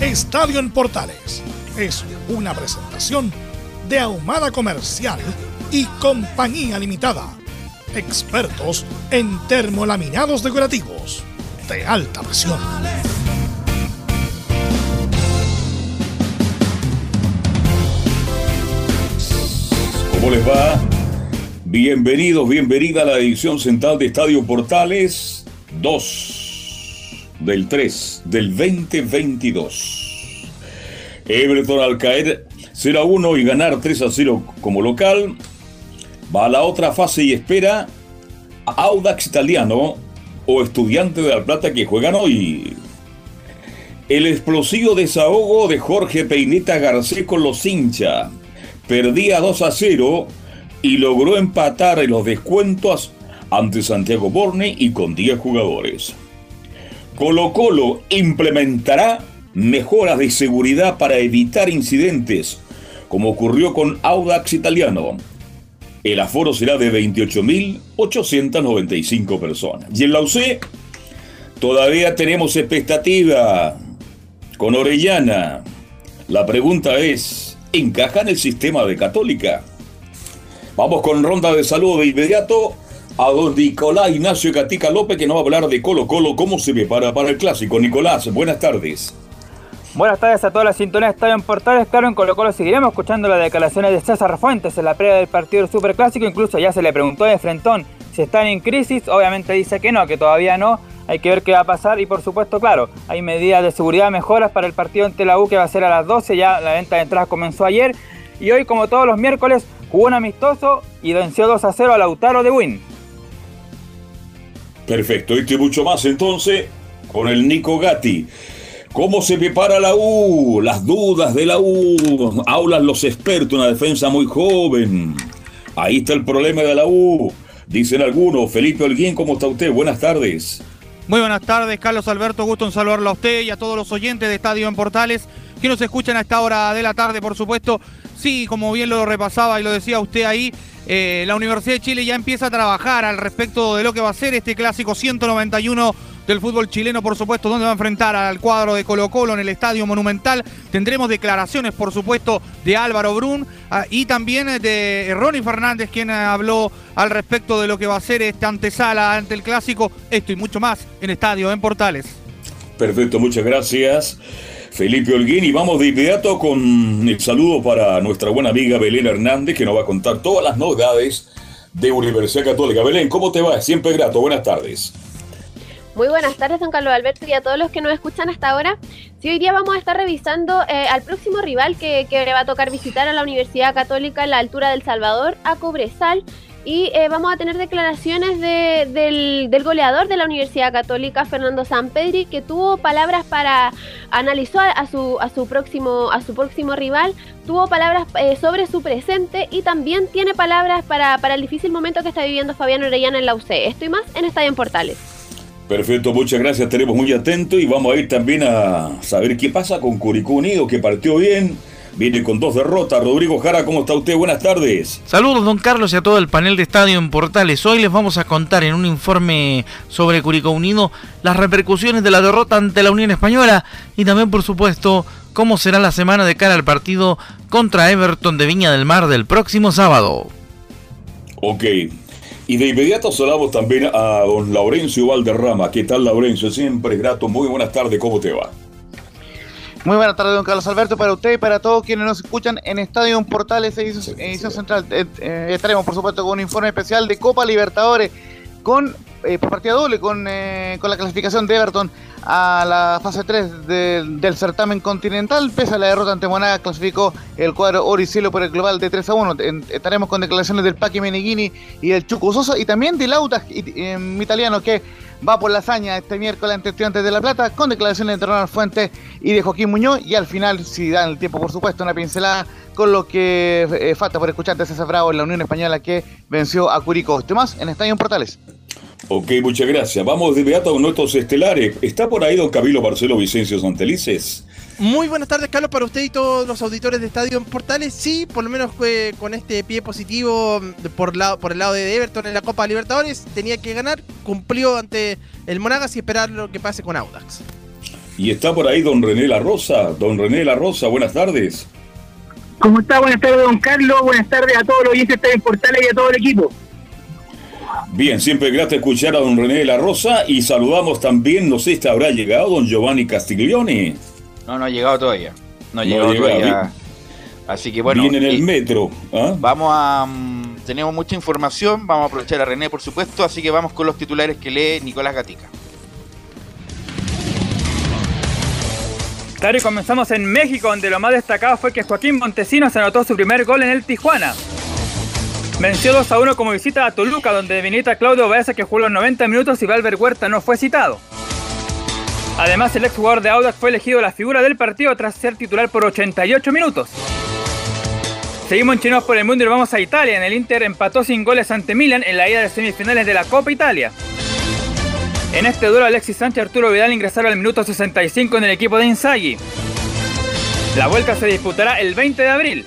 Estadio en Portales es una presentación de Ahumada Comercial y Compañía Limitada. Expertos en termolaminados decorativos de alta presión. ¿Cómo les va? Bienvenidos, bienvenida a la edición central de Estadio Portales 2 del 3 del 2022. Everton al caer 0 a 1 y ganar 3 a 0 como local, va a la otra fase y espera a Audax Italiano o Estudiante de La Plata que juegan hoy. El explosivo desahogo de Jorge Peineta Garcés con los hinchas. Perdía 2 a 0 y logró empatar en los descuentos ante Santiago Borne y con 10 jugadores. Colo Colo implementará mejoras de seguridad para evitar incidentes, como ocurrió con Audax Italiano. El aforo será de 28.895 personas. Y en la UC todavía tenemos expectativa con Orellana. La pregunta es, ¿encaja en el sistema de Católica? Vamos con ronda de salud de inmediato a don Nicolás Ignacio Catica López, que nos va a hablar de Colo Colo, cómo se prepara para el clásico. Nicolás, buenas tardes. Buenas tardes a toda la sintonía de Estadio en Portales. Claro, en Colo Colo seguiremos escuchando las declaraciones de César Fuentes en la previa del partido del Superclásico. Incluso ya se le preguntó de Frentón si están en crisis. Obviamente dice que no, que todavía no. Hay que ver qué va a pasar y por supuesto, claro, hay medidas de seguridad mejoras para el partido ante la U que va a ser a las 12. Ya la venta de entradas comenzó ayer. Y hoy, como todos los miércoles, jugó un amistoso y venció 2 a 0 a Lautaro de Win. Perfecto, y que mucho más entonces con el Nico Gatti. ¿Cómo se prepara la U? Las dudas de la U. Hablan los expertos, una defensa muy joven. Ahí está el problema de la U. Dicen algunos. Felipe Holguín, ¿cómo está usted? Buenas tardes. Muy buenas tardes, Carlos Alberto. Gusto en saludarlo a usted y a todos los oyentes de Estadio en Portales que nos escuchan a esta hora de la tarde, por supuesto. Sí, como bien lo repasaba y lo decía usted ahí, eh, la Universidad de Chile ya empieza a trabajar al respecto de lo que va a ser este clásico 191 del fútbol chileno, por supuesto, donde va a enfrentar al cuadro de Colo Colo en el Estadio Monumental. Tendremos declaraciones, por supuesto, de Álvaro Brun ah, y también de Ronnie Fernández, quien habló al respecto de lo que va a ser esta antesala ante el clásico. Esto y mucho más en Estadio, en Portales. Perfecto, muchas gracias. Felipe Holguín y vamos de inmediato con el saludo para nuestra buena amiga Belén Hernández que nos va a contar todas las novedades de Universidad Católica. Belén, ¿cómo te va? Siempre grato, buenas tardes. Muy buenas tardes, don Carlos Alberto, y a todos los que nos escuchan hasta ahora. Sí, hoy día vamos a estar revisando eh, al próximo rival que, le va a tocar visitar a la Universidad Católica en la altura del Salvador, a Cobresal. Y eh, vamos a tener declaraciones del, goleador de la Universidad Católica, Fernando Sampedri, que tuvo palabras para analizar a su, a su, próximo, a su próximo rival, tuvo palabras eh, sobre su presente y también tiene palabras para, para el difícil momento que está viviendo Fabián Orellana en la UC. Esto y más en Estadio en Portales. Perfecto, muchas gracias, estaremos muy atentos y vamos a ir también a saber qué pasa con Curicó Unido, que partió bien Viene con dos derrotas. Rodrigo Jara, ¿cómo está usted? Buenas tardes. Saludos, don Carlos, y a todo el panel de Estadio en Portales. Hoy les vamos a contar en un informe sobre Curicó Unido las repercusiones de la derrota ante la Unión Española y también, por supuesto, cómo será la semana de cara al partido contra Everton de Viña del Mar del próximo sábado. Ok. Y de inmediato saludamos también a don Laurencio Valderrama. ¿Qué tal, Laurencio? Siempre grato. Muy buenas tardes. ¿Cómo te va? Muy buenas tardes, don Carlos Alberto, para usted y para todos quienes nos escuchan en Estadio Portales, edición, edición central. Eh, eh, estaremos, por supuesto, con un informe especial de Copa Libertadores, con eh, partida doble, con, con la clasificación de Everton a la fase 3 del certamen continental. Pese a la derrota ante Monaga, clasificó el cuadro Oricielo por el global de 3 a 1. estaremos con declaraciones del Paqui Meneghini y del Chuco Sosa y también del Audax italiano que va por la hazaña este miércoles ante Estudiantes de La Plata con declaraciones de Ronald Fuentes y de Joaquín Muñoz y al final, si dan el tiempo por supuesto, una pincelada con lo que eh, falta por escuchar de César Bravo en la Unión Española que venció a Curicó. Este más en Estadio Portales. Ok, muchas gracias. Vamos de inmediato con nuestros estelares. ¿Está por ahí don Camilo Marcelo Vicencio Santelices? Muy buenas tardes, Carlos, para usted y todos los auditores de Estadio en Portales. Sí, por lo menos con este pie positivo por, por el lado de Everton en la Copa Libertadores. Tenía que ganar, cumplió ante el Monagas y esperar lo que pase con Audax. Y está por ahí don René La Rosa. Don René La Rosa, buenas tardes. ¿Cómo está? Buenas tardes, don Carlos. Buenas tardes a todos los oyentes de Estadio en Portales y a todo el equipo. Bien, siempre grato escuchar a don René de la Rosa y saludamos también, no sé si habrá llegado don Giovanni Castiglione. No, no ha llegado todavía. No ha llegado, todavía. Así que bueno. Viene en el metro. ¿ah? Vamos a. Mm, tenemos mucha información. Vamos a aprovechar a René, por supuesto. Así que vamos con los titulares que lee Nicolás Gatica. Claro, y comenzamos en México, donde lo más destacado fue que Joaquín Montesinos anotó su primer gol en el Tijuana. Venció 2 a 1 como visita a Toluca, donde vinita Claudio Baeza que jugó los 90 minutos y Valver Huerta no fue citado. Además, el exjugador de Audax fue elegido la figura del partido tras ser titular por 88 minutos. Seguimos en chinos por el mundo y vamos a Italia. En el Inter empató sin goles ante Milan en la ida de semifinales de la Copa Italia. En este duelo, Alexis Sánchez y Arturo Vidal ingresaron al minuto 65 en el equipo de Inzaghi. La vuelta se disputará el 20 de abril.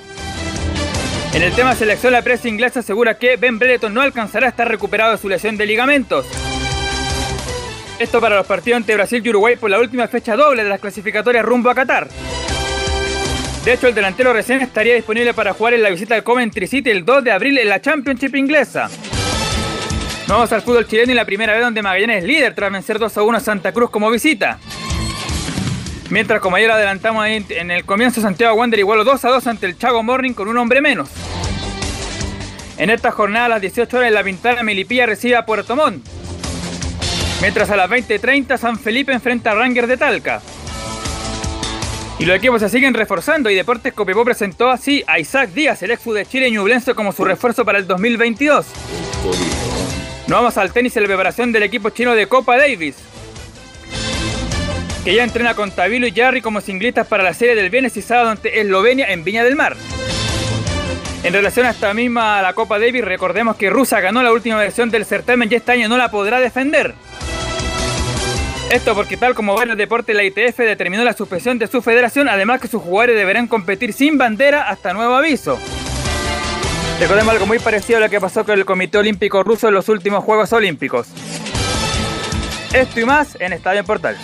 En el tema selección, la prensa inglesa asegura que Ben Brereton no alcanzará a estar recuperado de su lesión de ligamentos. Esto para los partidos ante Brasil y Uruguay por la última fecha doble de las clasificatorias rumbo a Qatar. De hecho, el delantero recién estaría disponible para jugar en la visita al Coventry City el 2 de abril en la Championship inglesa. Vamos al fútbol chileno y la primera vez donde Magallanes es líder tras vencer 2 a 1 a Santa Cruz como visita. Mientras, como ayer adelantamos en el comienzo, Santiago Wander igualó 2 a 2 ante el Chago Morning con un hombre menos. En esta jornada a las 18 horas la Pintana Milipilla recibe a Puerto Montt. Mientras a las 20.30 San Felipe enfrenta a Rangers de Talca. Y los equipos se siguen reforzando y Deportes Copiapó presentó así a Isaac Díaz, el ex de Chile y como su refuerzo para el 2022. Nos vamos al tenis en la preparación del equipo chino de Copa Davis, que ya entrena con Tabilo y Jarry como singlistas para la serie del viernes y sábado ante Eslovenia en Viña del Mar. En relación a esta misma la Copa Davis, recordemos que Rusia ganó la última versión del certamen y este año no la podrá defender. Esto porque tal como varios deportes la ITF determinó la suspensión de su federación, además que sus jugadores deberán competir sin bandera hasta nuevo aviso. Recordemos algo muy parecido a lo que pasó con el Comité Olímpico Ruso en los últimos Juegos Olímpicos. Esto y más en Estadio en Portal.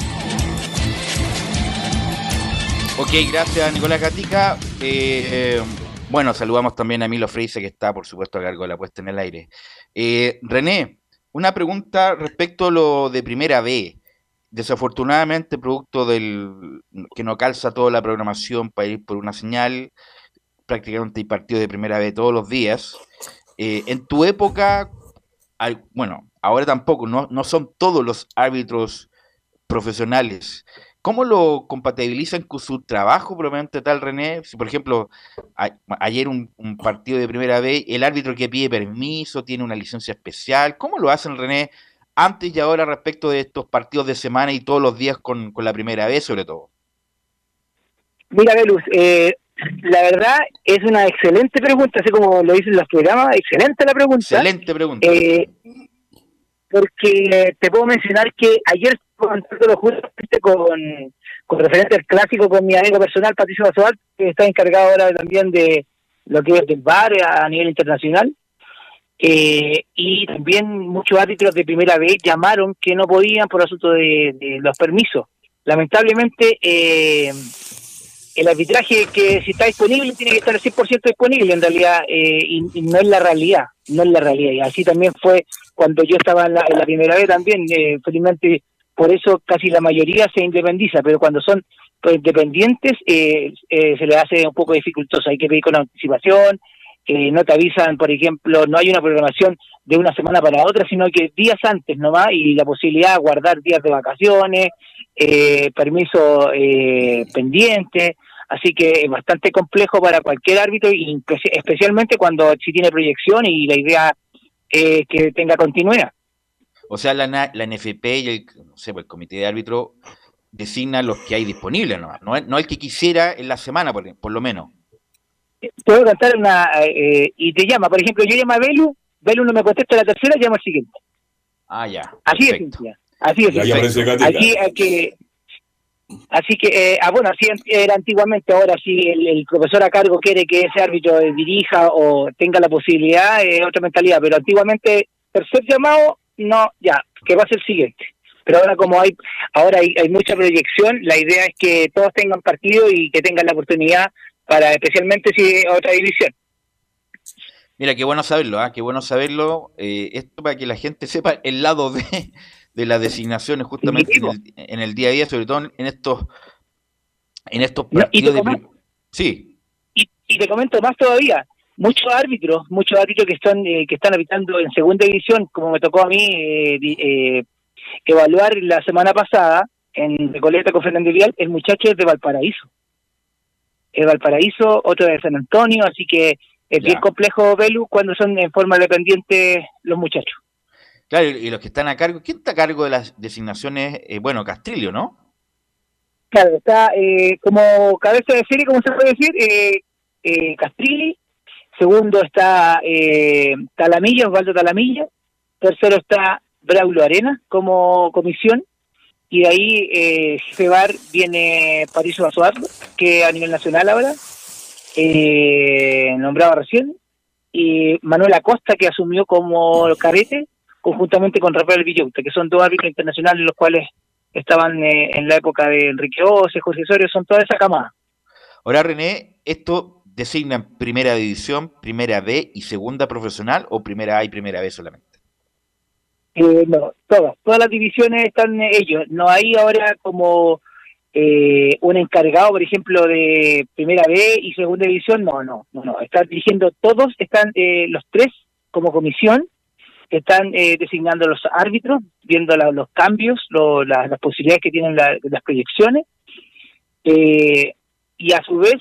Ok, gracias Nicolás Gatica. Eh, bueno, saludamos también a Milo Freise, que está, por supuesto, a cargo de la puesta en el aire. Eh, René, una pregunta respecto a lo de primera B. Desafortunadamente, producto del que no calza toda la programación para ir por una señal, prácticamente hay partido de primera B todos los días. Eh, en tu época, bueno, ahora tampoco, no, no son todos los árbitros profesionales. ¿Cómo lo compatibilizan con su trabajo probablemente tal, René? Si, por ejemplo, ayer un, partido de primera vez, el árbitro que pide permiso tiene una licencia especial. ¿Cómo lo hacen, René, antes y ahora respecto de estos partidos de semana y todos los días con, la primera vez, sobre todo? Mira, Velus, eh, la verdad es una excelente pregunta, así como lo dicen los programas, excelente la pregunta. Excelente pregunta. Eh, porque te puedo mencionar que ayer justamente con, con referente al clásico con mi amigo personal Patricio Basoal, que está encargado ahora también de lo que es del bar a nivel internacional. Eh, y también muchos árbitros de primera vez llamaron que no podían por asunto de, los permisos. Lamentablemente, eh, el arbitraje que si está disponible tiene que estar al 100% disponible en realidad eh, y, no es la realidad, no es la realidad. Y así también fue cuando yo estaba en la, primera vez también, felizmente por eso casi la mayoría se independiza, pero cuando son independientes eh, eh, se le hace un poco dificultoso. Hay que pedir con anticipación, eh, no te avisan, por ejemplo, no hay una programación de una semana para otra, sino que días antes nomás y la posibilidad de guardar días de vacaciones, eh, permiso eh, pendiente. Así que es bastante complejo para cualquier árbitro, y especialmente cuando si tiene proyección y la idea es que tenga continuidad. O sea, la, la NFP y el, no sé, pues, el comité de árbitro designa los que hay disponibles, ¿no? No, no el que quisiera en la semana, por, por lo menos. Puedo cantar una... Eh, y te llama, por ejemplo, yo llamo a Belu, Belu no me contesta la tercera, llamo al siguiente. Ah, ya. Así es, Así es. Aquí hay que... Así que, eh, ah, bueno, así era antiguamente, ahora si el, profesor a cargo quiere que ese árbitro dirija o tenga la posibilidad, es otra mentalidad, pero antiguamente, tercer llamado, no, ya, que va a ser siguiente pero ahora como hay ahora hay, mucha proyección, la idea es que todos tengan partido y que tengan la oportunidad para especialmente si otra división. Mira, qué bueno saberlo, ¿ah? qué bueno saberlo. Eh, esto para que la gente sepa el lado de, de las designaciones justamente en el, día a día, sobre todo en estos en estos partidos de... Sí. Y, y, te comento más todavía, muchos árbitros, muchos árbitros que están eh, que están habitando en segunda división, como me tocó a mí eh, eh evaluar la semana pasada en Recoleta con Fernando Vial, el muchacho es de Valparaíso. Es Valparaíso, otro de San Antonio, así que es bien complejo, Velu, cuando son en forma dependiente los muchachos. Claro, y los que están a cargo, ¿quién está a cargo de las designaciones? Eh, bueno, Castrillo, ¿no? Claro, está eh, como cabeza de serie, como se puede decir, eh, eh, Castrilli. Segundo está eh, Talamilla, Osvaldo Talamilla. Tercero está Braulio Arena como comisión y de ahí Cebar viene Patricio Basoar, que a nivel nacional ahora, nombrado recién, y Manuel Acosta, que asumió como carrete, conjuntamente con Rafael Villauta, que son dos árbitros internacionales los cuales estaban eh, en la época de Enrique Ose, José Osorio, son toda esa camada. Ahora, René, ¿esto designa primera división, primera B y segunda profesional o primera A y primera B solamente? Eh, no, todas, todas las divisiones están ellos. No hay ahora como eh, un encargado, por ejemplo, de primera B y segunda división. No, no, no, no. Están dirigiendo todos, están eh, los tres como comisión, están eh, designando los árbitros, viendo los cambios, las posibilidades que tienen las proyecciones. y a su vez,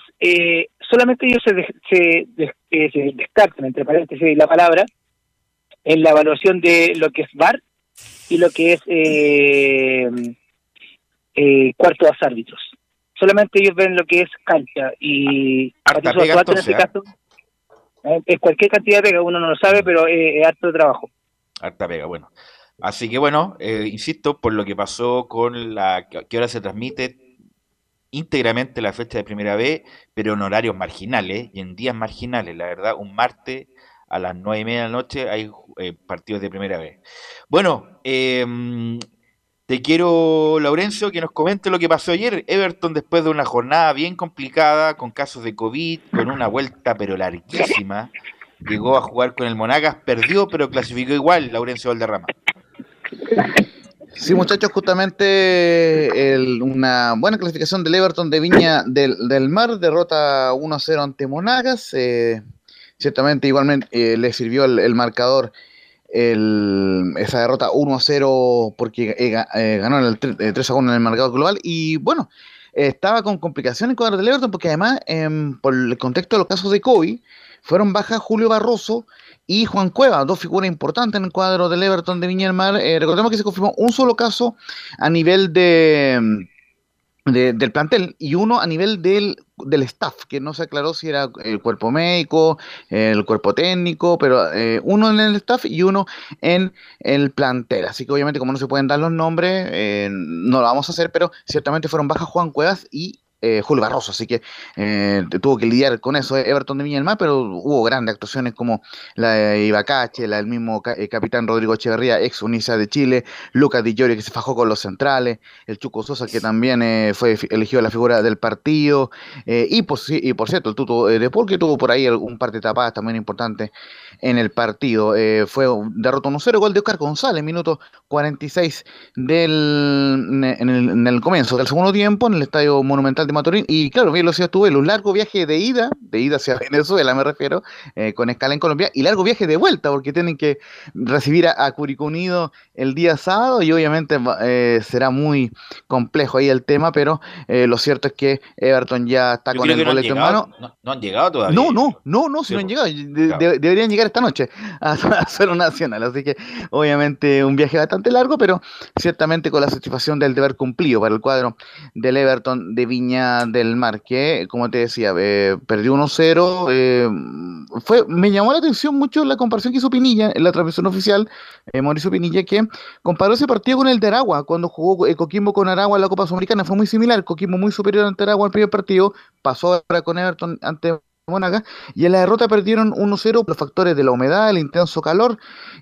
solamente ellos se, se, se descartan, entre paréntesis la palabra, en la evaluación de lo que es VAR y lo que es eh, eh, cuarto de árbitros. Solamente ellos ven lo que es cancha y en este caso ¿eh? es cualquier cantidad de pega, uno no lo sabe, pero es harto de trabajo. Harta pega, bueno. Así que bueno, insisto, por lo que pasó con la que ahora se transmite íntegramente la fecha de primera vez, pero en horarios marginales y en días marginales, la verdad, un martes a las nueve y media de la noche hay eh, partidos de primera vez. Bueno, em, te quiero, Laurencio, que nos comente lo que pasó ayer. Everton, después de una jornada bien complicada, con casos de COVID, con una vuelta pero larguísima, llegó a jugar con el Monagas, perdió, pero clasificó igual, Laurencio Valderrama. Sí, muchachos, justamente una buena clasificación del Everton de Viña del, Mar, derrota 1-0 ante Monagas. Eh, ciertamente igualmente eh, le sirvió el, marcador esa derrota 1 0 porque eh, eh, ganó el 3 1 en el marcador global y bueno, estaba con complicaciones cuadro del Everton porque además em, por el contexto de los casos de COVID fueron bajas Julio Barroso y Juan Cueva, dos figuras importantes en el cuadro del Everton de Viña Mar. recordemos que se confirmó un solo caso a nivel de em, del plantel y uno a nivel del, del staff, que no se aclaró si era el cuerpo médico, el cuerpo técnico, pero eh, uno en el staff y uno en el plantel. Así que obviamente como no se pueden dar los nombres, eh, no lo vamos a hacer, pero ciertamente fueron bajas Juan Cuevas y eh, Julio Barroso, así que eh, tuvo que lidiar con eso eh, Everton de Viña pero hubo grandes actuaciones como la de Ibacache, la del mismo capitán Rodrigo Echeverría, ex Unisa de Chile, Lucas Di Giorgio que se fajó con los centrales, el Chuco Sosa que también fue elegido la figura del partido, y, por, y por cierto, el Tuto de Paul que tuvo por ahí un par de tapadas también importantes en el partido. fue derrotó 1-0, gol de Oscar González, minuto 46 del, en el, en el comienzo del segundo tiempo en el Estadio Monumental de Maturín. Y claro, bien lo decías tú, un largo viaje de ida, de ida hacia Venezuela me refiero, eh, con escala en Colombia, y largo viaje de vuelta, porque tienen que recibir a, Curicó Unido el día sábado, y obviamente eh, será muy complejo ahí el tema, pero eh, lo cierto es que Everton ya está con el boleto en mano. No, han llegado todavía. No, no, no, no, si no han llegado. deberían llegar esta noche a, a Nacional. Así que, obviamente, un viaje bastante largo, pero ciertamente con la satisfacción del deber cumplido para el cuadro del Everton de Viña del Mar, que, como te decía, eh, perdió 1-0. Eh, fue, me llamó la atención mucho la comparación que hizo Pinilla en la transmisión oficial, eh, Mauricio Pinilla, que comparó ese partido con el de Aragua, cuando jugó Coquimbo con Aragua en la Copa Sudamericana. Fue muy similar, Coquimbo muy superior ante Aragua en el primer partido, pasó ahora con Everton ante Y en la derrota perdieron 1-0 los factores de la humedad, el intenso calor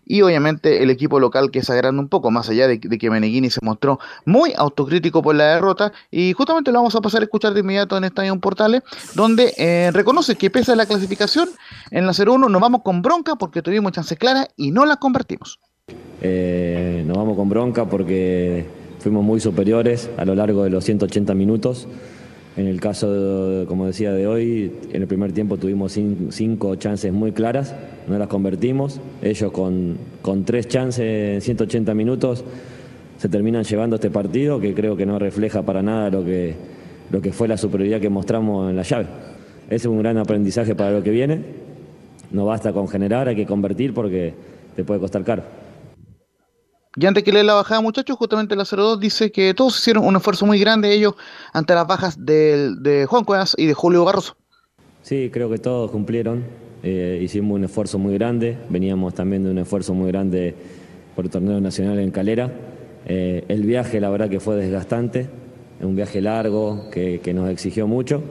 y obviamente el equipo local que se agranda un poco, más allá de, que Meneghini se mostró muy autocrítico por la derrota y justamente lo vamos a pasar a escuchar de inmediato en Estadio Portales, donde eh, reconoce que pese a la clasificación en la 0-1 nos vamos con bronca porque tuvimos chances claras y no las convertimos. Eh, nos vamos con bronca porque fuimos muy superiores a lo largo de los 180 minutos. En el caso, como decía, de hoy, en el primer tiempo tuvimos cinco chances muy claras, no las convertimos. Ellos con, tres chances en 180 minutos se terminan llevando este partido, que creo que no refleja para nada lo que, lo que fue la superioridad que mostramos en la llave. Ese es un gran aprendizaje para lo que viene. No basta con generar, hay que convertir porque te puede costar caro. Y antes que le la bajada, muchachos, justamente la 02 dice que todos hicieron un esfuerzo muy grande ellos ante las bajas de, de Juan Cuevas y de Julio Barroso. Sí, creo que todos cumplieron. Eh, hicimos un esfuerzo muy grande. Veníamos también de un esfuerzo muy grande por el torneo nacional en Calera. Eh, el viaje, la verdad, que fue desgastante. Un viaje largo que, que nos exigió mucho.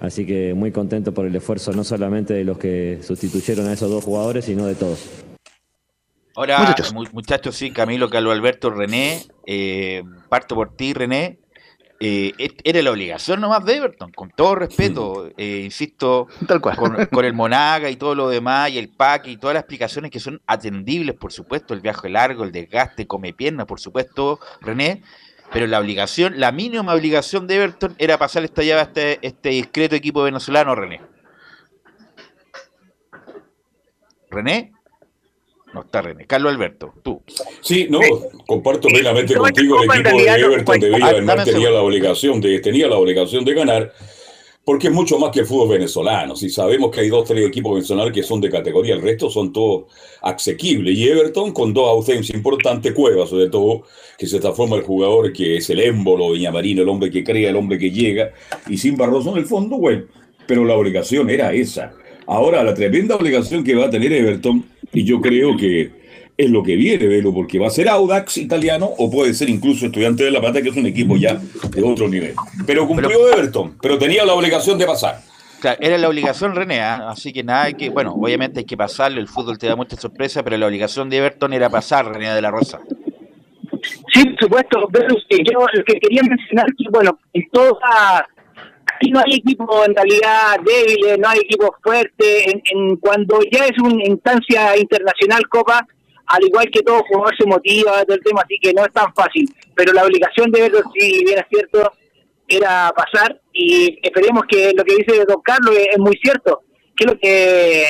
Así que muy contento por el esfuerzo, no solamente de los que sustituyeron a esos dos jugadores, sino de todos. Ahora, muchachos. sí, Camilo, Carlos Alberto, René, eh, parto por ti, René. Eh, era la obligación nomás de Everton, con todo respeto, eh, insisto, Tal cual. Con, el Monaga y todo lo demás, y el PAC y todas las explicaciones que son atendibles, por supuesto, el viaje largo, el desgaste, come piernas, por supuesto, René, pero la obligación, la mínima obligación de Everton era pasar esta llave a este, este discreto equipo venezolano, René. René. No está René. Carlos Alberto, tú. Sí, no, comparto plenamente contigo. El equipo de Everton Mar tenía la obligación de, tenía la obligación de ganar, porque es mucho más que el fútbol venezolano. Si sabemos que hay dos, tres equipos venezolanos que son de categoría, el resto son todos asequibles. Y Everton con dos ausencias importantes, Cuevas, sobre todo, que se transforma el jugador que es el émbolo, Viñamarino, el hombre que crea, el hombre que llega, y sin Barroso en el fondo, bueno, pero la obligación era esa. Ahora, la tremenda obligación que va a tener Everton y yo creo que es lo que viene, Velo, porque va a ser Audax italiano o puede ser incluso Estudiante de La Plata, que es un equipo ya de otro nivel. Pero cumplió Everton, pero tenía la obligación de pasar. Claro, era la obligación René, ¿ah? así que nada, hay que, bueno, obviamente hay que pasarlo, el fútbol te da mucha sorpresa, pero la obligación de Everton era pasar René de la Rosa. Sí, por supuesto, pero yo lo que quería mencionar que, bueno, en toda aquí no hay equipo en realidad débiles, no hay equipo fuerte. En, cuando ya es una instancia internacional Copa, al igual que todo jugador se motiva del tema, así que no es tan fácil. Pero la obligación de verlo, si bien es cierto, era pasar y esperemos que lo que dice don Carlos es, muy cierto, que lo que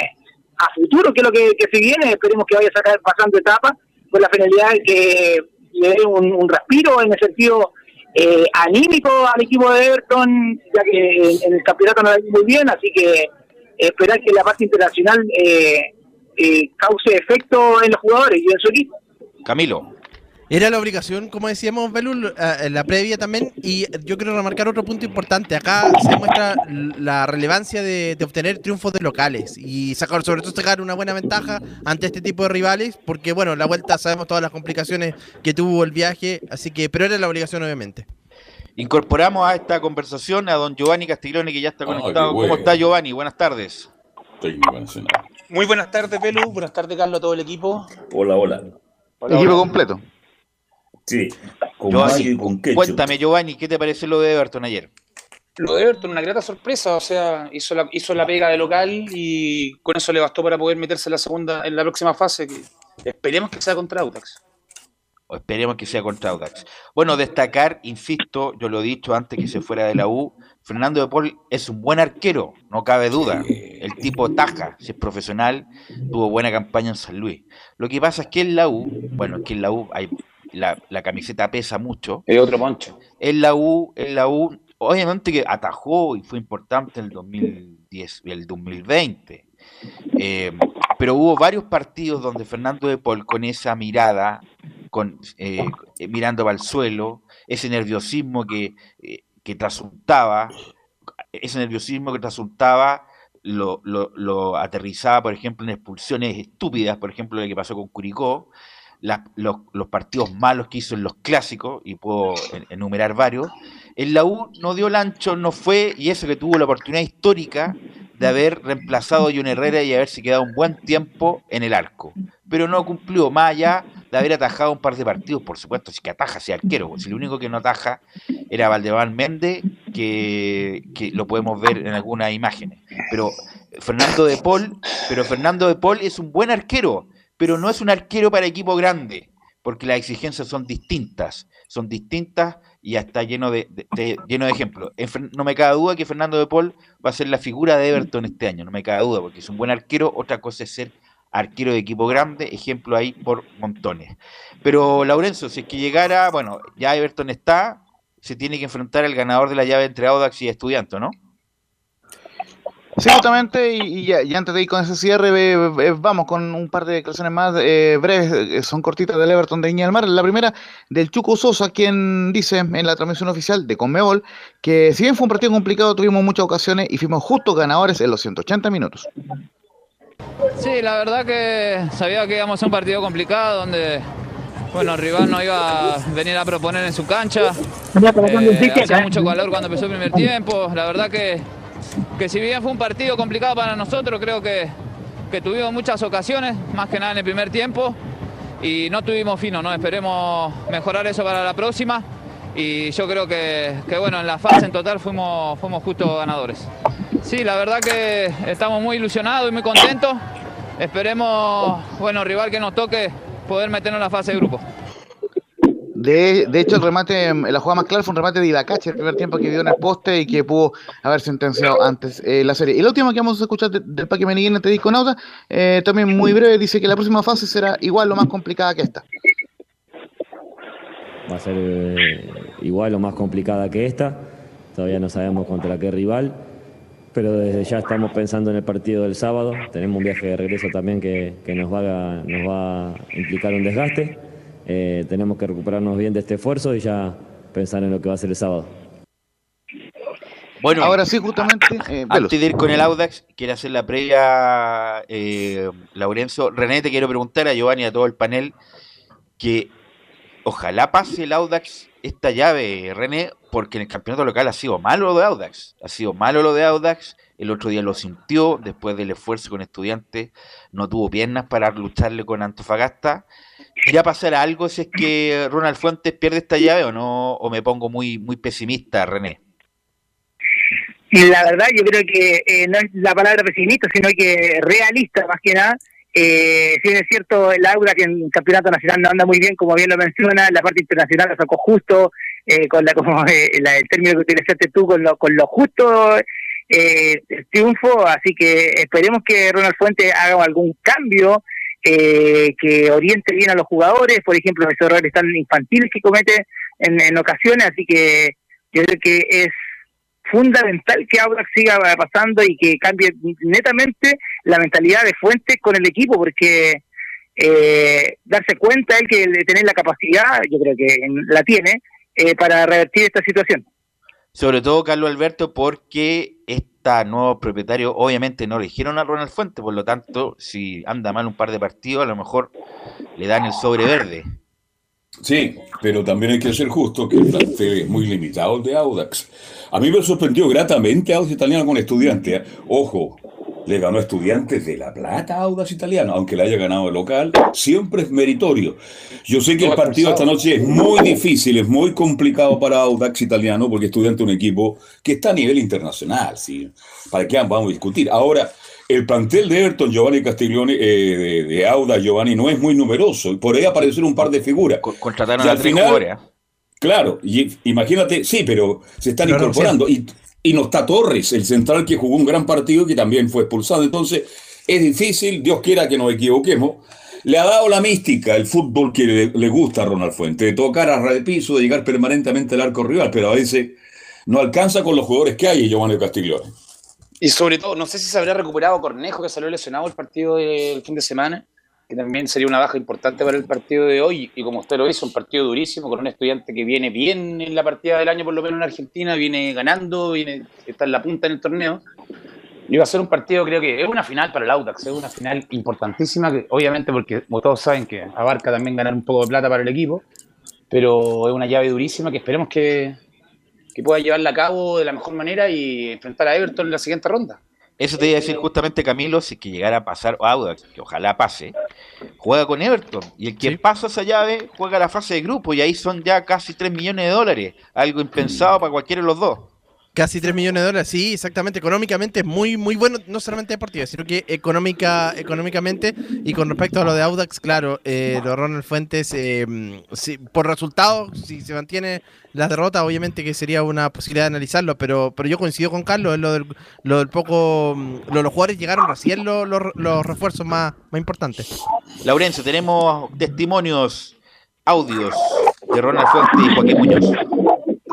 a futuro, que lo que, se viene, esperemos que vaya a sacar pasando etapas con la finalidad de que le dé un, un respiro en el sentido eh, anímico al equipo de Everton, ya que en, el campeonato no va muy bien, así que esperar que la parte internacional eh, eh, cause efecto en los jugadores y en su equipo. Camilo. Era la obligación, como decíamos, Belul, eh, la previa también, y yo quiero remarcar otro punto importante. Acá se muestra la relevancia de, obtener triunfos de locales y sacar, sobre todo sacar una buena ventaja ante este tipo de rivales, porque bueno, la vuelta sabemos todas las complicaciones que tuvo el viaje, así que, pero era la obligación obviamente. Incorporamos a esta conversación a don Giovanni Castiglione, que ya está conectado. ¿Cómo está Giovanni? Buenas tardes. Muy buenas tardes, Pelu. Buenas tardes, Carlos, a todo el equipo. Hola, hola. equipo completo. Sí, con Giovanni, con Cuéntame, Giovanni, ¿qué te parece lo de Everton ayer? Lo de Everton, una grata sorpresa, o sea, hizo la, hizo la pega de local y con eso le bastó para poder meterse en la segunda, en la próxima fase, que esperemos que sea contra Audax. O esperemos que sea contra Audax. Bueno, destacar, insisto, yo lo he dicho antes que se fuera de la U, Fernando de Paul es un buen arquero, no cabe duda. El tipo taja, si es profesional, tuvo buena campaña en San Luis. Lo que pasa es que en la U, bueno, es que en la U hay, la, la camiseta pesa mucho. Es otro poncho. En la U, en la U obviamente que atajó y fue importante en el 2010 y el 2020. Eh, pero hubo varios partidos donde Fernando de Paul con esa mirada, con, eh, mirando al suelo, ese nerviosismo que, eh, que resultaba, ese nerviosismo que resultaba lo, lo, aterrizaba, por ejemplo, en expulsiones estúpidas, por ejemplo, lo que pasó con Curicó, los, partidos malos que hizo en los clásicos, y puedo enumerar varios, en la U no dio el ancho, no fue, y eso que tuvo la oportunidad histórica de haber reemplazado a John Herrera y haberse quedado un buen tiempo en el arco. Pero no cumplió, más allá de haber atajado un par de partidos, por supuesto, si que ataja, si arquero, si lo único que no ataja era Valdemar Méndez, que, que lo podemos ver en algunas imágenes. Pero Fernando de Paul, pero Fernando de Paul es un buen arquero, pero no es un arquero para equipo grande, porque las exigencias son distintas, son distintas y está lleno de, lleno de ejemplos. No me cabe duda que Fernando de Paul va a ser la figura de Everton este año, no me cabe duda, porque es un buen arquero, otra cosa es ser arquero de equipo grande, ejemplo ahí por montones. Pero Laurenzo, si es que llegara, bueno, ya Everton está, se tiene que enfrentar al ganador de la llave entre Audax y Estudiantes, ¿no? Sí, justamente, y, ya, antes de ir con ese cierre, vamos con un par de declaraciones más eh, breves, eh, son cortitas del Everton de Iña del Mar. La primera del Chuco Sosa, quien dice en la transmisión oficial de Conmebol que si bien fue un partido complicado, tuvimos muchas ocasiones y fuimos justos ganadores en los 180 minutos. Sí, la verdad que sabía que íbamos a un partido complicado donde bueno, el rival no iba a venir a proponer en su cancha. Eh, hacía mucho calor cuando empezó el primer tiempo. La verdad que que si bien fue un partido complicado para nosotros, creo que, que tuvimos muchas ocasiones, más que nada en el primer tiempo, y no tuvimos fino, ¿no? Esperemos mejorar eso para la próxima. Y yo creo que, bueno, en la fase en total fuimos, fuimos justo ganadores. Sí, la verdad que estamos muy ilusionados y muy contentos. Esperemos, bueno, rival que nos toque, poder meternos en la fase de grupo. De, de, hecho, el remate, la jugada más clara fue un remate de Ibacache el primer tiempo que vio en el poste y que pudo haber sentenciado antes eh, la serie. Y la última que vamos a escuchar del Paque Meniguín este disco Nauta, eh, también muy breve, dice que la próxima fase será igual o más complicada que esta. Va a ser eh, igual o más complicada que esta. Todavía no sabemos contra qué rival, pero desde ya estamos pensando en el partido del sábado. Tenemos un viaje de regreso también que, que nos, va nos va a implicar un desgaste eh, tenemos que recuperarnos bien de este esfuerzo y ya pensar en lo que va a ser el sábado. Bueno, ahora sí, justamente. Eh, antes de ir con el Audax, quiere hacer la previa, eh, Laurenzo. René, te quiero preguntar a Giovanni y a todo el panel que ojalá pase el Audax esta llave, René, porque en el campeonato local ha sido malo lo de Audax. Ha sido malo lo de Audax. El otro día lo sintió después del esfuerzo con estudiantes. No tuvo piernas para lucharle con Antofagasta. ¿Irá a pasar algo si es que Ronald Fuentes pierde esta llave o no? ¿O me pongo muy, muy pesimista, René? La verdad, yo creo que eh, no es la palabra pesimista, sino que realista más que nada. Eh, si es cierto, el Aura que en el campeonato nacional no anda muy bien, como bien lo menciona, la parte internacional lo sacó justo, eh, con la como eh, el término que utilizaste tú, con lo, con lo justo eh, triunfo, así que esperemos que Ronald Fuentes haga algún cambio eh, que oriente bien a los jugadores, por ejemplo, esos errores tan infantiles que comete en, ocasiones, así que yo creo que es fundamental que Audax siga pasando y que cambie netamente la mentalidad de Fuentes con el equipo, porque eh, darse cuenta él que tener la capacidad, yo creo que la tiene, eh, para revertir esta situación. Sobre todo, Carlos Alberto, porque está nuevo propietario, obviamente no eligieron a Ronald Fuente, por lo tanto, si anda mal un par de partidos, a lo mejor le dan el sobre verde. Sí, pero también hay que ser justo que el plantel es muy limitado de Audax. A mí me sorprendió gratamente Audax Italiano con estudiante. ¿eh? Ojo, le ganó a Estudiantes de La Plata a Audax Italiano, aunque le haya ganado el local, siempre es meritorio. Yo sé que el partido esta noche es muy difícil, es muy complicado para Audax Italiano, porque Estudiante es un equipo que está a nivel internacional, ¿sí? ¿Para qué vamos a discutir? Ahora, el plantel de Everton, Giovanni Castiglione, eh, de, de, Audax, Giovanni, no es muy numeroso, y por ahí aparecieron un par de figuras. Contrataron a tres jugadores. Claro, y imagínate, sí, pero se están incorporando. Y, y no está Torres, el central que jugó un gran partido que también fue expulsado. Entonces, es difícil, Dios quiera que nos equivoquemos. Le ha dado la mística el fútbol que le, le gusta a Ronald Fuente, de tocar a ras de piso, de llegar permanentemente al arco rival, pero a veces no alcanza con los jugadores que hay, Giovanni Castiglione. Y sobre todo, no sé si se habrá recuperado Cornejo, que salió lesionado el partido del fin de semana, que también sería una baja importante para el partido de hoy. Y como usted lo hizo, un partido durísimo con un estudiante que viene bien en la partida del año, por lo menos en Argentina, viene ganando, viene, está en la punta en el torneo. Y va a ser un partido, creo que es una final para el Audax, es una final importantísima, que, obviamente porque como todos saben que abarca también ganar un poco de plata para el equipo, pero es una llave durísima que esperemos que, que pueda llevarla a cabo de la mejor manera y enfrentar a Everton en la siguiente ronda. Eso te iba a decir justamente Camilo, si que llegara a pasar Audax, que ojalá pase, juega con Everton. Y el que sí. pasa esa llave juega la fase de grupo y ahí son ya casi 3 millones de dólares. Algo impensado para cualquiera de los dos. Casi 3 millones de dólares, sí, exactamente. Económicamente es muy, muy bueno, no solamente deportivo, sino que económica, económicamente. Y con respecto a lo de Audax, claro, eh, lo Ronald Fuentes, eh, por resultado, si se mantiene las derrotas, obviamente que sería una posibilidad de analizarlo, pero, pero yo coincido con Carlos lo del, lo del poco. Lo, los jugadores llegaron recién los, los, los refuerzos más, más importantes. Laurencio, tenemos testimonios, audios de Ronald Fuentes y Joaquín Muñoz.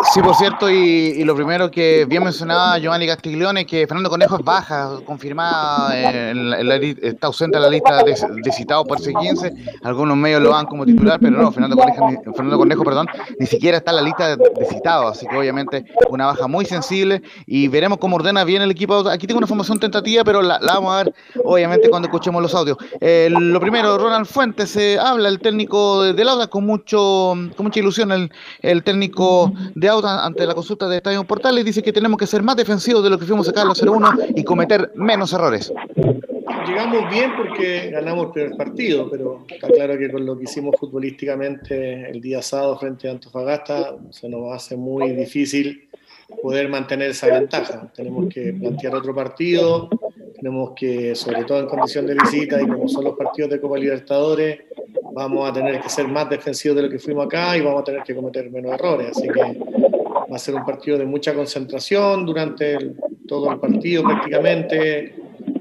Sí, por cierto, y, y, lo primero que bien mencionaba Giovanni Castiglione, que Fernando Conejo es baja, confirmada, en la, en la, está ausente en la lista de, de, citados por C15, algunos medios lo dan como titular, pero no, Fernando Conejo, Fernando Conejo perdón, ni siquiera está en la lista de, citados, así que obviamente una baja muy sensible y veremos cómo ordena bien el equipo. Aquí tengo una formación tentativa, pero la, la vamos a ver obviamente cuando escuchemos los audios. Eh, lo primero, Ronald Fuentes, se eh, habla el técnico de, de Lauda con, mucho, con mucha ilusión, el, el técnico de Ante la consulta de Estadio Portales dice que tenemos que ser más defensivos de lo que fuimos acá a los 0-1 y cometer menos errores. Llegamos bien porque ganamos el primer partido, pero está claro que con lo que hicimos futbolísticamente el día sábado frente a Antofagasta se nos hace muy difícil poder mantener esa ventaja. Tenemos que plantear otro partido, tenemos que, sobre todo en condición de visita y como son los partidos de Copa Libertadores, vamos a tener que ser más defensivos de lo que fuimos acá y vamos a tener que cometer menos errores. Así que va a ser un partido de mucha concentración durante el, todo el partido prácticamente,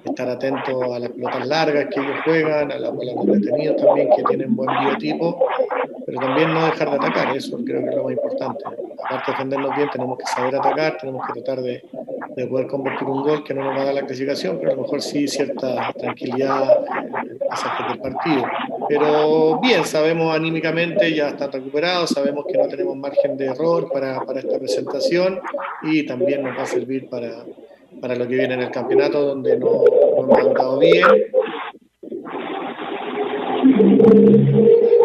estar atento a las pelotas largas que ellos juegan, a, la, a los detenidos también que tienen buen biotipo, pero también no dejar de atacar, eso creo que es lo más importante. Aparte de defendernos bien, tenemos que saber atacar, tenemos que tratar de, de poder convertir un gol que no nos va a dar la clasificación, pero a lo mejor sí cierta tranquilidad en el pasaje del partido. Pero bien, sabemos anímicamente, ya están recuperados, sabemos que no tenemos margen de error para, para esta presentación y también nos va a servir para, para lo que viene en el campeonato, donde no, no hemos andado bien.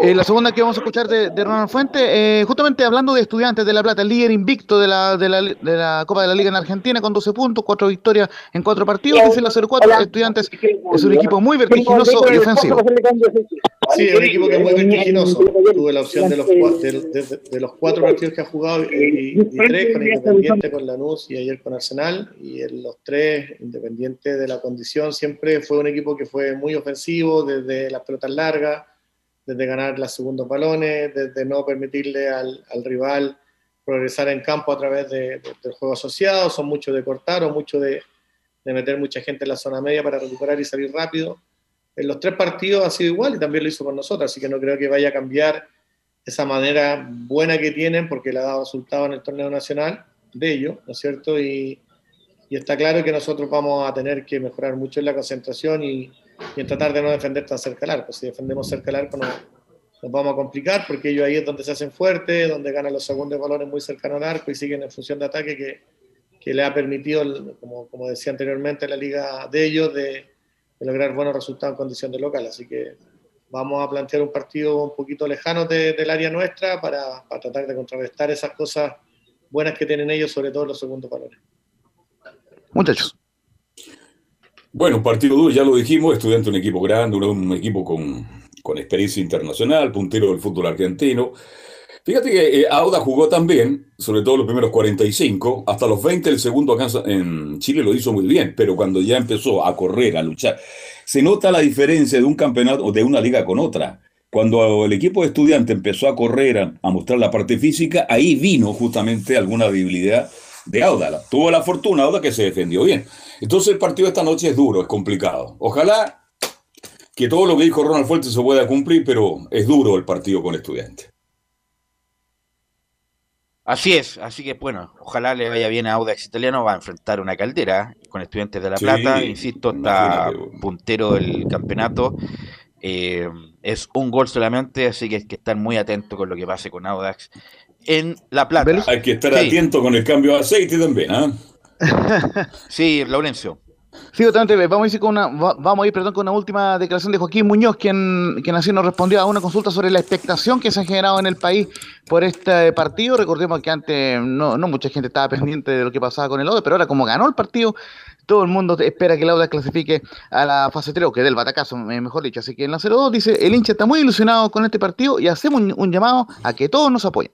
Eh, la segunda que vamos a escuchar de, de Ronald Fuente, eh, justamente hablando de estudiantes de La Plata, el líder invicto de la, de, la, de la Copa de la Liga en Argentina con 12 puntos, 4 victorias en 4 partidos, dice la 04, estudiantes es un equipo muy vertiginoso y ofensivo. Sí, es un equipo que es muy vertiginoso. Tuve la opción de los, de, de, de los cuatro partidos que ha jugado y, y, tres con Independiente, con Lanús y ayer con Arsenal. Y en los tres, independiente de la condición, siempre fue un equipo que fue muy ofensivo, desde las pelotas largas, desde ganar los segundos balones, desde no permitirle al, al rival progresar en campo a través de, de, del juego asociado. Son muchos de cortar o mucho de, meter mucha gente en la zona media para recuperar y salir rápido en los tres partidos ha sido igual y también lo hizo con nosotros, así que no creo que vaya a cambiar esa manera buena que tienen porque le ha dado resultado en el torneo nacional de ellos, ¿no es cierto? Y, y, está claro que nosotros vamos a tener que mejorar mucho en la concentración y, y en tratar de no defender tan cerca del arco. Si defendemos cerca del arco nos, nos vamos a complicar porque ellos ahí es donde se hacen fuertes, donde ganan los segundos valores muy cercanos al arco y siguen en función de ataque que, que le ha permitido, como, como decía anteriormente, la liga de ellos de de lograr buenos resultados en condición de local. Así que vamos a plantear un partido un poquito lejano del área nuestra para, para, tratar de contrarrestar esas cosas buenas que tienen ellos, sobre todo los segundos valores. Muchachos. Bueno, partido duro, ya lo dijimos, estudiante un equipo grande, un equipo con, con experiencia internacional, puntero del fútbol argentino. Fíjate que eh, Auda jugó también, sobre todo los primeros 45, hasta los 20 el segundo acá en Chile lo hizo muy bien, pero cuando ya empezó a correr, a luchar, se nota la diferencia de un campeonato o de una liga con otra. Cuando el equipo de estudiante empezó a correr, a, mostrar la parte física, ahí vino justamente alguna debilidad de Auda. Tuvo la fortuna Auda que se defendió bien. Entonces el partido de esta noche es duro, es complicado. Ojalá que todo lo que dijo Ronald Fuentes se pueda cumplir, pero es duro el partido con estudiantes. Así es, así que bueno, ojalá le vaya bien a Audax Italiano, va a enfrentar una caldera con estudiantes de La Plata, insisto, está puntero del campeonato, eh, es un gol solamente, así que hay que estar muy atento con lo que pase con Audax en La Plata. Hay que estar atento con el cambio de aceite también, ¿ah? Sí, Laurencio. Sí, totalmente. Vamos a ir con una, vamos a ir, perdón, con una última declaración de Joaquín Muñoz, quien, quien así nos respondió a una consulta sobre la expectación que se ha generado en el país por este partido. Recordemos que antes no, no mucha gente estaba pendiente de lo que pasaba con el ODE, pero ahora como ganó el partido, todo el mundo espera que el ODE clasifique a la fase 3, o que del batacazo, eh, mejor dicho. Así que en la 0-2 dice, el hincha está muy ilusionado con este partido y hacemos un llamado a que todos nos apoyen.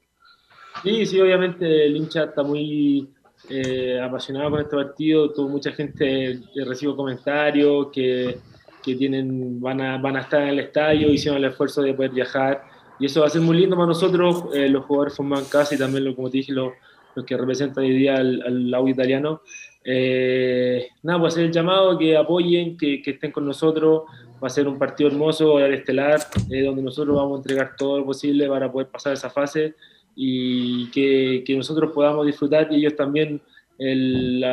Sí, sí, obviamente el hincha está muy eh, apasionado con este partido, tuvo mucha gente recibo comentarios que, que, tienen, van a, van a estar en el estadio, hicieron el esfuerzo de poder viajar. Y eso va a ser muy lindo para nosotros, eh, los jugadores forman casa y también, lo, como te dije, los, los que representan hoy día al, al lado italiano. Eh, nada, ser el llamado, que apoyen, que, que, estén con nosotros, va a ser un partido hermoso, el estelar, eh, donde nosotros vamos a entregar todo lo posible para poder pasar esa fase y que, nosotros podamos disfrutar y ellos también el,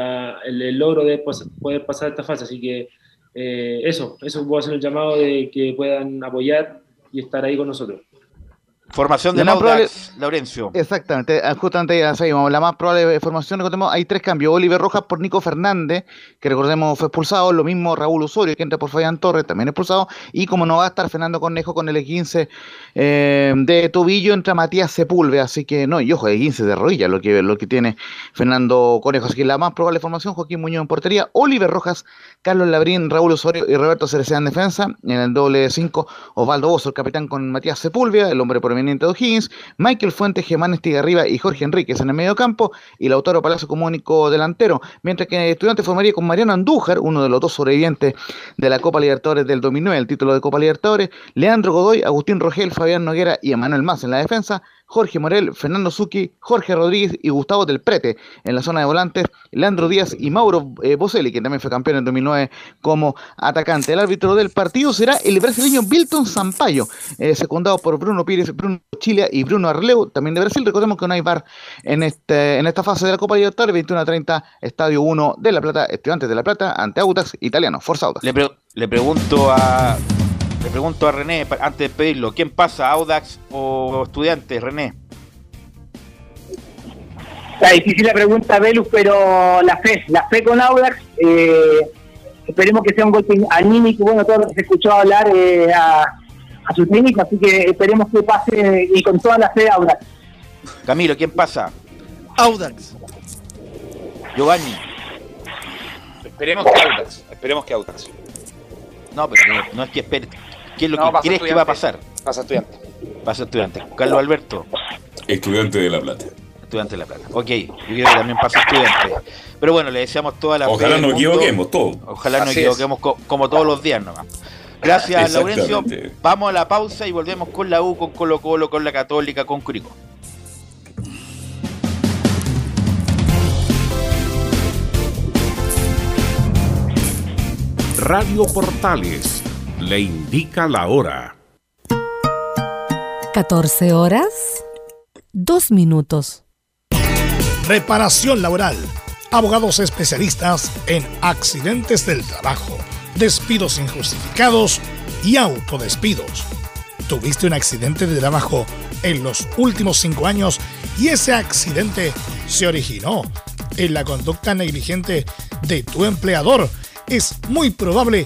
el, logro de poder pasar esta fase. Así que eh, eso, eso a hacer el llamado de que puedan apoyar y estar ahí con nosotros. Formación de Audax, Laurencio. Exactamente, ah, justamente. La más probable formación tenemos, hay tres cambios. Oliver Rojas por Nico Fernández, que recordemos fue expulsado. Lo mismo Raúl Osorio, que entra por Fabián Torres, también expulsado. Y como no va a estar Fernando Cornejo con el E15 eh, de tobillo, entra Matías Sepúlveda. Así que no, y ojo, E15 de rodilla, lo que, lo que tiene Fernando Cornejo. Así que la más probable formación, Joaquín Muñoz en portería, Oliver Rojas, Carlos Labrín, Raúl Osorio y Roberto Cerecea en defensa. En el doble 5, Osvaldo Bozo, el capitán con Matías Sepúlveda, el hombre por de O'Higgins, Michael Fuentes, Germán Estigarriba y Jorge Enríquez en el medio campo y Lautaro Palacio como único delantero, mientras que el estudiante formaría con Mariano Andújar, uno de los dos sobrevivientes de la Copa Libertadores del 2009, el título de Copa Libertadores, Leandro Godoy, Agustín Rogel, Fabián Noguera y Emanuel Más en la defensa, Jorge Morel, Fernando Zucchi, Jorge Rodríguez y Gustavo del Prete en la zona de volantes, Leandro Díaz y Mauro eh, Boselli, quien también fue campeón en 2009 como atacante. El árbitro del partido será el brasileño Bilton Sampaio, eh, secundado por Bruno Pires, Bruno Chile y Bruno Arleu, también de Brasil. Recordemos que no hay bar en, este, esta fase de la Copa Libertadores, 21 a 30, Estadio 1 de La Plata, Estudiantes de La Plata, ante Audax Italiano, Forza Audax. le pregunto a le pregunto a René, antes de pedirlo, ¿quién pasa, Audax o Estudiantes, René? Está difícil la pregunta, Velus, pero la fe, la fe con Audax, eh, esperemos que sea un golpe anímico, bueno, todo lo que se escuchó hablar eh, a, a, su técnico, así que esperemos que pase y con toda la fe Audax. Camilo, ¿quién pasa? Audax. Giovanni. Esperemos que Audax, esperemos que Audax. No, pero no, es que espere, ¿Qué es lo que crees que va a pasar? Pasa estudiante. Pasa estudiante. Carlos Alberto. Estudiante de La Plata. Estudiante de La Plata. Ok, yo creo que también pasa estudiante. Pero bueno, le deseamos toda la Ojalá nos equivoquemos todos. Ojalá nos equivoquemos como todos los días nomás. Gracias, Laurencio. Vamos a la pausa y volvemos con la U, con Colo Colo, con la Católica, con Curico. Radio Portales le indica la hora. 14 horas, 2 minutos. Reparación laboral. Abogados especialistas en accidentes del trabajo, despidos injustificados y autodespidos. ¿Tuviste un accidente de trabajo en los últimos 5 años y ese accidente se originó en la conducta negligente de tu empleador? es muy probable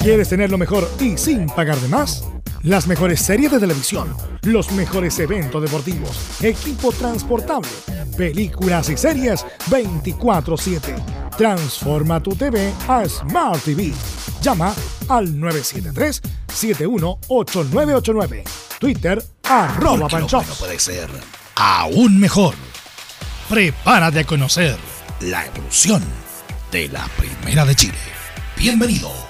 ¿Quieres tener lo mejor y sin pagar de más? Las mejores series de televisión, los mejores eventos deportivos, equipo transportable, películas y series 24/7. Transforma tu TV a Smart TV. Llama al 973-718989. Twitter arroba Panchops. bueno puede ser aún mejor. Prepárate a conocer la evolución de la Primera de Chile. Bienvenido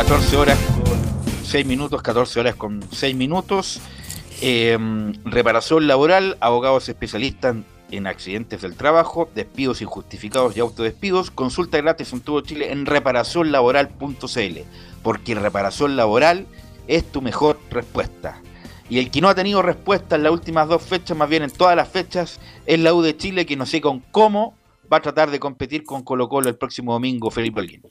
14 horas con 6 minutos, 14 horas con 6 minutos. Eh, reparación laboral, abogados especialistas en accidentes del trabajo, despidos injustificados y autodespidos. Consulta gratis en todo Chile en reparacionlaboral.cl, porque reparación laboral es tu mejor respuesta. Y el que no ha tenido respuesta en las últimas dos fechas, más bien en todas las fechas, es la U de Chile, que no sé con cómo va a tratar de competir con Colo Colo el próximo domingo, Felipe Holguín.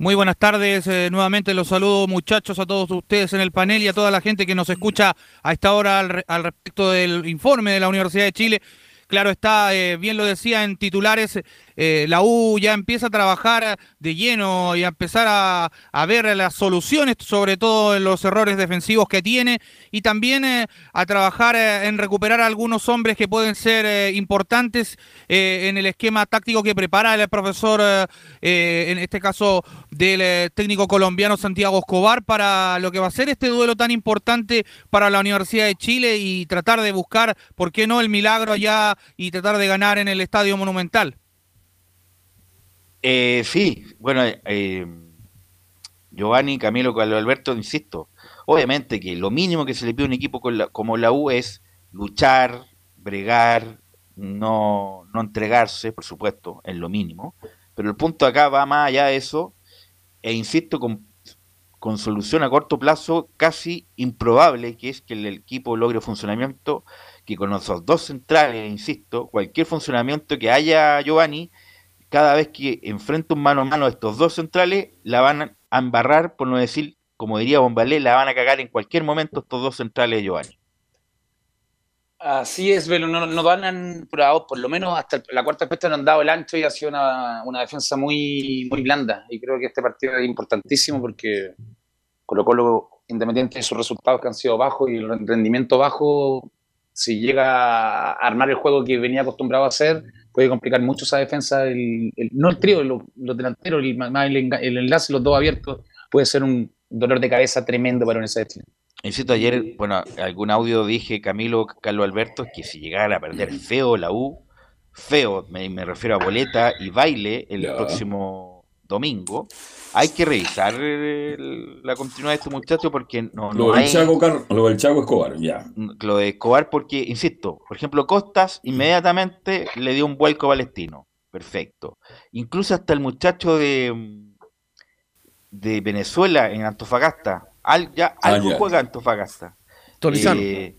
Muy buenas tardes, eh, nuevamente los saludo muchachos a todos ustedes en el panel y a toda la gente que nos escucha a esta hora al, al respecto del informe de la Universidad de Chile. Claro está, eh, bien lo decía en titulares, eh, la U ya empieza a trabajar de lleno y a empezar a, a ver las soluciones, sobre todo en los errores defensivos que tiene, y también eh, a trabajar eh, en recuperar algunos hombres que pueden ser importantes en el esquema táctico que prepara el profesor, en este caso del técnico colombiano Santiago Escobar, para lo que va a ser este duelo tan importante para la Universidad de Chile y tratar de buscar, ¿por qué no?, el milagro allá y tratar de ganar en el Estadio Monumental. Eh, sí, bueno, eh, Giovanni, Camilo, Alberto, insisto, obviamente que lo mínimo que se le pide a un equipo con la- como la U es luchar, bregar, no, no entregarse, por supuesto, es lo mínimo, pero el punto acá va más allá de eso, e insisto, con, con solución a corto plazo casi improbable, que es que el equipo logre funcionamiento, que con esos dos centrales, insisto, cualquier funcionamiento que haya Giovanni, cada vez que enfrenta mano a mano estos dos centrales, la van a embarrar, por no decir, como diría Bombalé, la van a cagar en cualquier momento estos dos centrales de Giovanni. Así es, Velo, no, no dan por, por lo menos hasta la cuarta fecha no han dado el ancho y ha sido una, una, defensa muy, muy blanda. Y creo que este partido es importantísimo porque Colo Colo, independiente de sus resultados que han sido bajos y el rendimiento bajo, si llega a armar el juego que venía acostumbrado a hacer, puede complicar mucho esa defensa. El, no el trío, los, delanteros, el, el, enlace, los dos abiertos, puede ser un dolor de cabeza tremendo para un SH. Insisto, ayer, bueno, algún audio dije, Camilo, Carlos Alberto, que si llegara a perder feo la U, feo, me, refiero a boleta y baile el próximo domingo, hay que revisar la continuidad de este muchacho porque no, lo, del Chago, lo del Chago Escobar, ya. Lo de Escobar porque, insisto, por ejemplo, Costas inmediatamente le dio un vuelco palestino. Perfecto. Incluso hasta el muchacho de, de Venezuela en Antofagasta, ya ah, algo juega Antofagasta. Tolizano. Eh,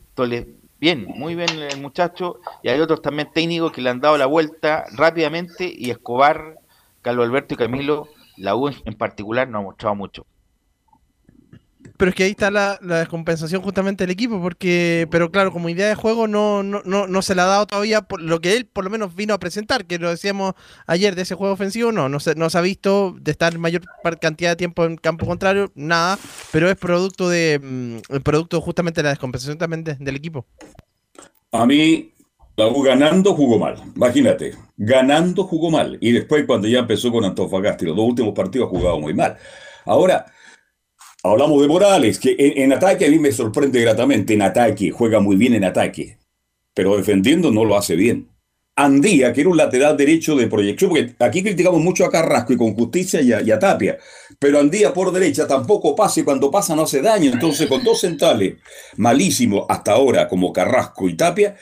bien, muy bien el muchacho. Y hay otros también técnicos que le han dado la vuelta rápidamente. Y Escobar, Carlos Alberto y Camilo, la U en particular, no ha mostrado mucho. Pero es que ahí está la, descompensación justamente del equipo, porque, pero claro, como idea de juego no, no, no, se la ha dado todavía por lo que él por lo menos vino a presentar, que lo decíamos ayer de ese juego ofensivo, no, no se, no se ha visto de estar mayor cantidad de tiempo en campo contrario, nada, pero es producto de mm, producto justamente de la descompensación también del equipo. A mí, ganando jugó mal, imagínate, ganando jugó mal, y después cuando ya empezó con Antofagasta y los dos últimos partidos ha jugado muy mal. Ahora, Hablamos de Morales, que en, ataque a mí me sorprende gratamente. En ataque, juega muy bien en ataque, pero defendiendo no lo hace bien. Andía, que era un lateral derecho de proyección, porque aquí criticamos mucho a Carrasco y con justicia y a, Tapia, pero Andía por derecha tampoco pasa y cuando pasa no hace daño. Entonces, con dos centrales malísimos hasta ahora, como Carrasco y Tapia,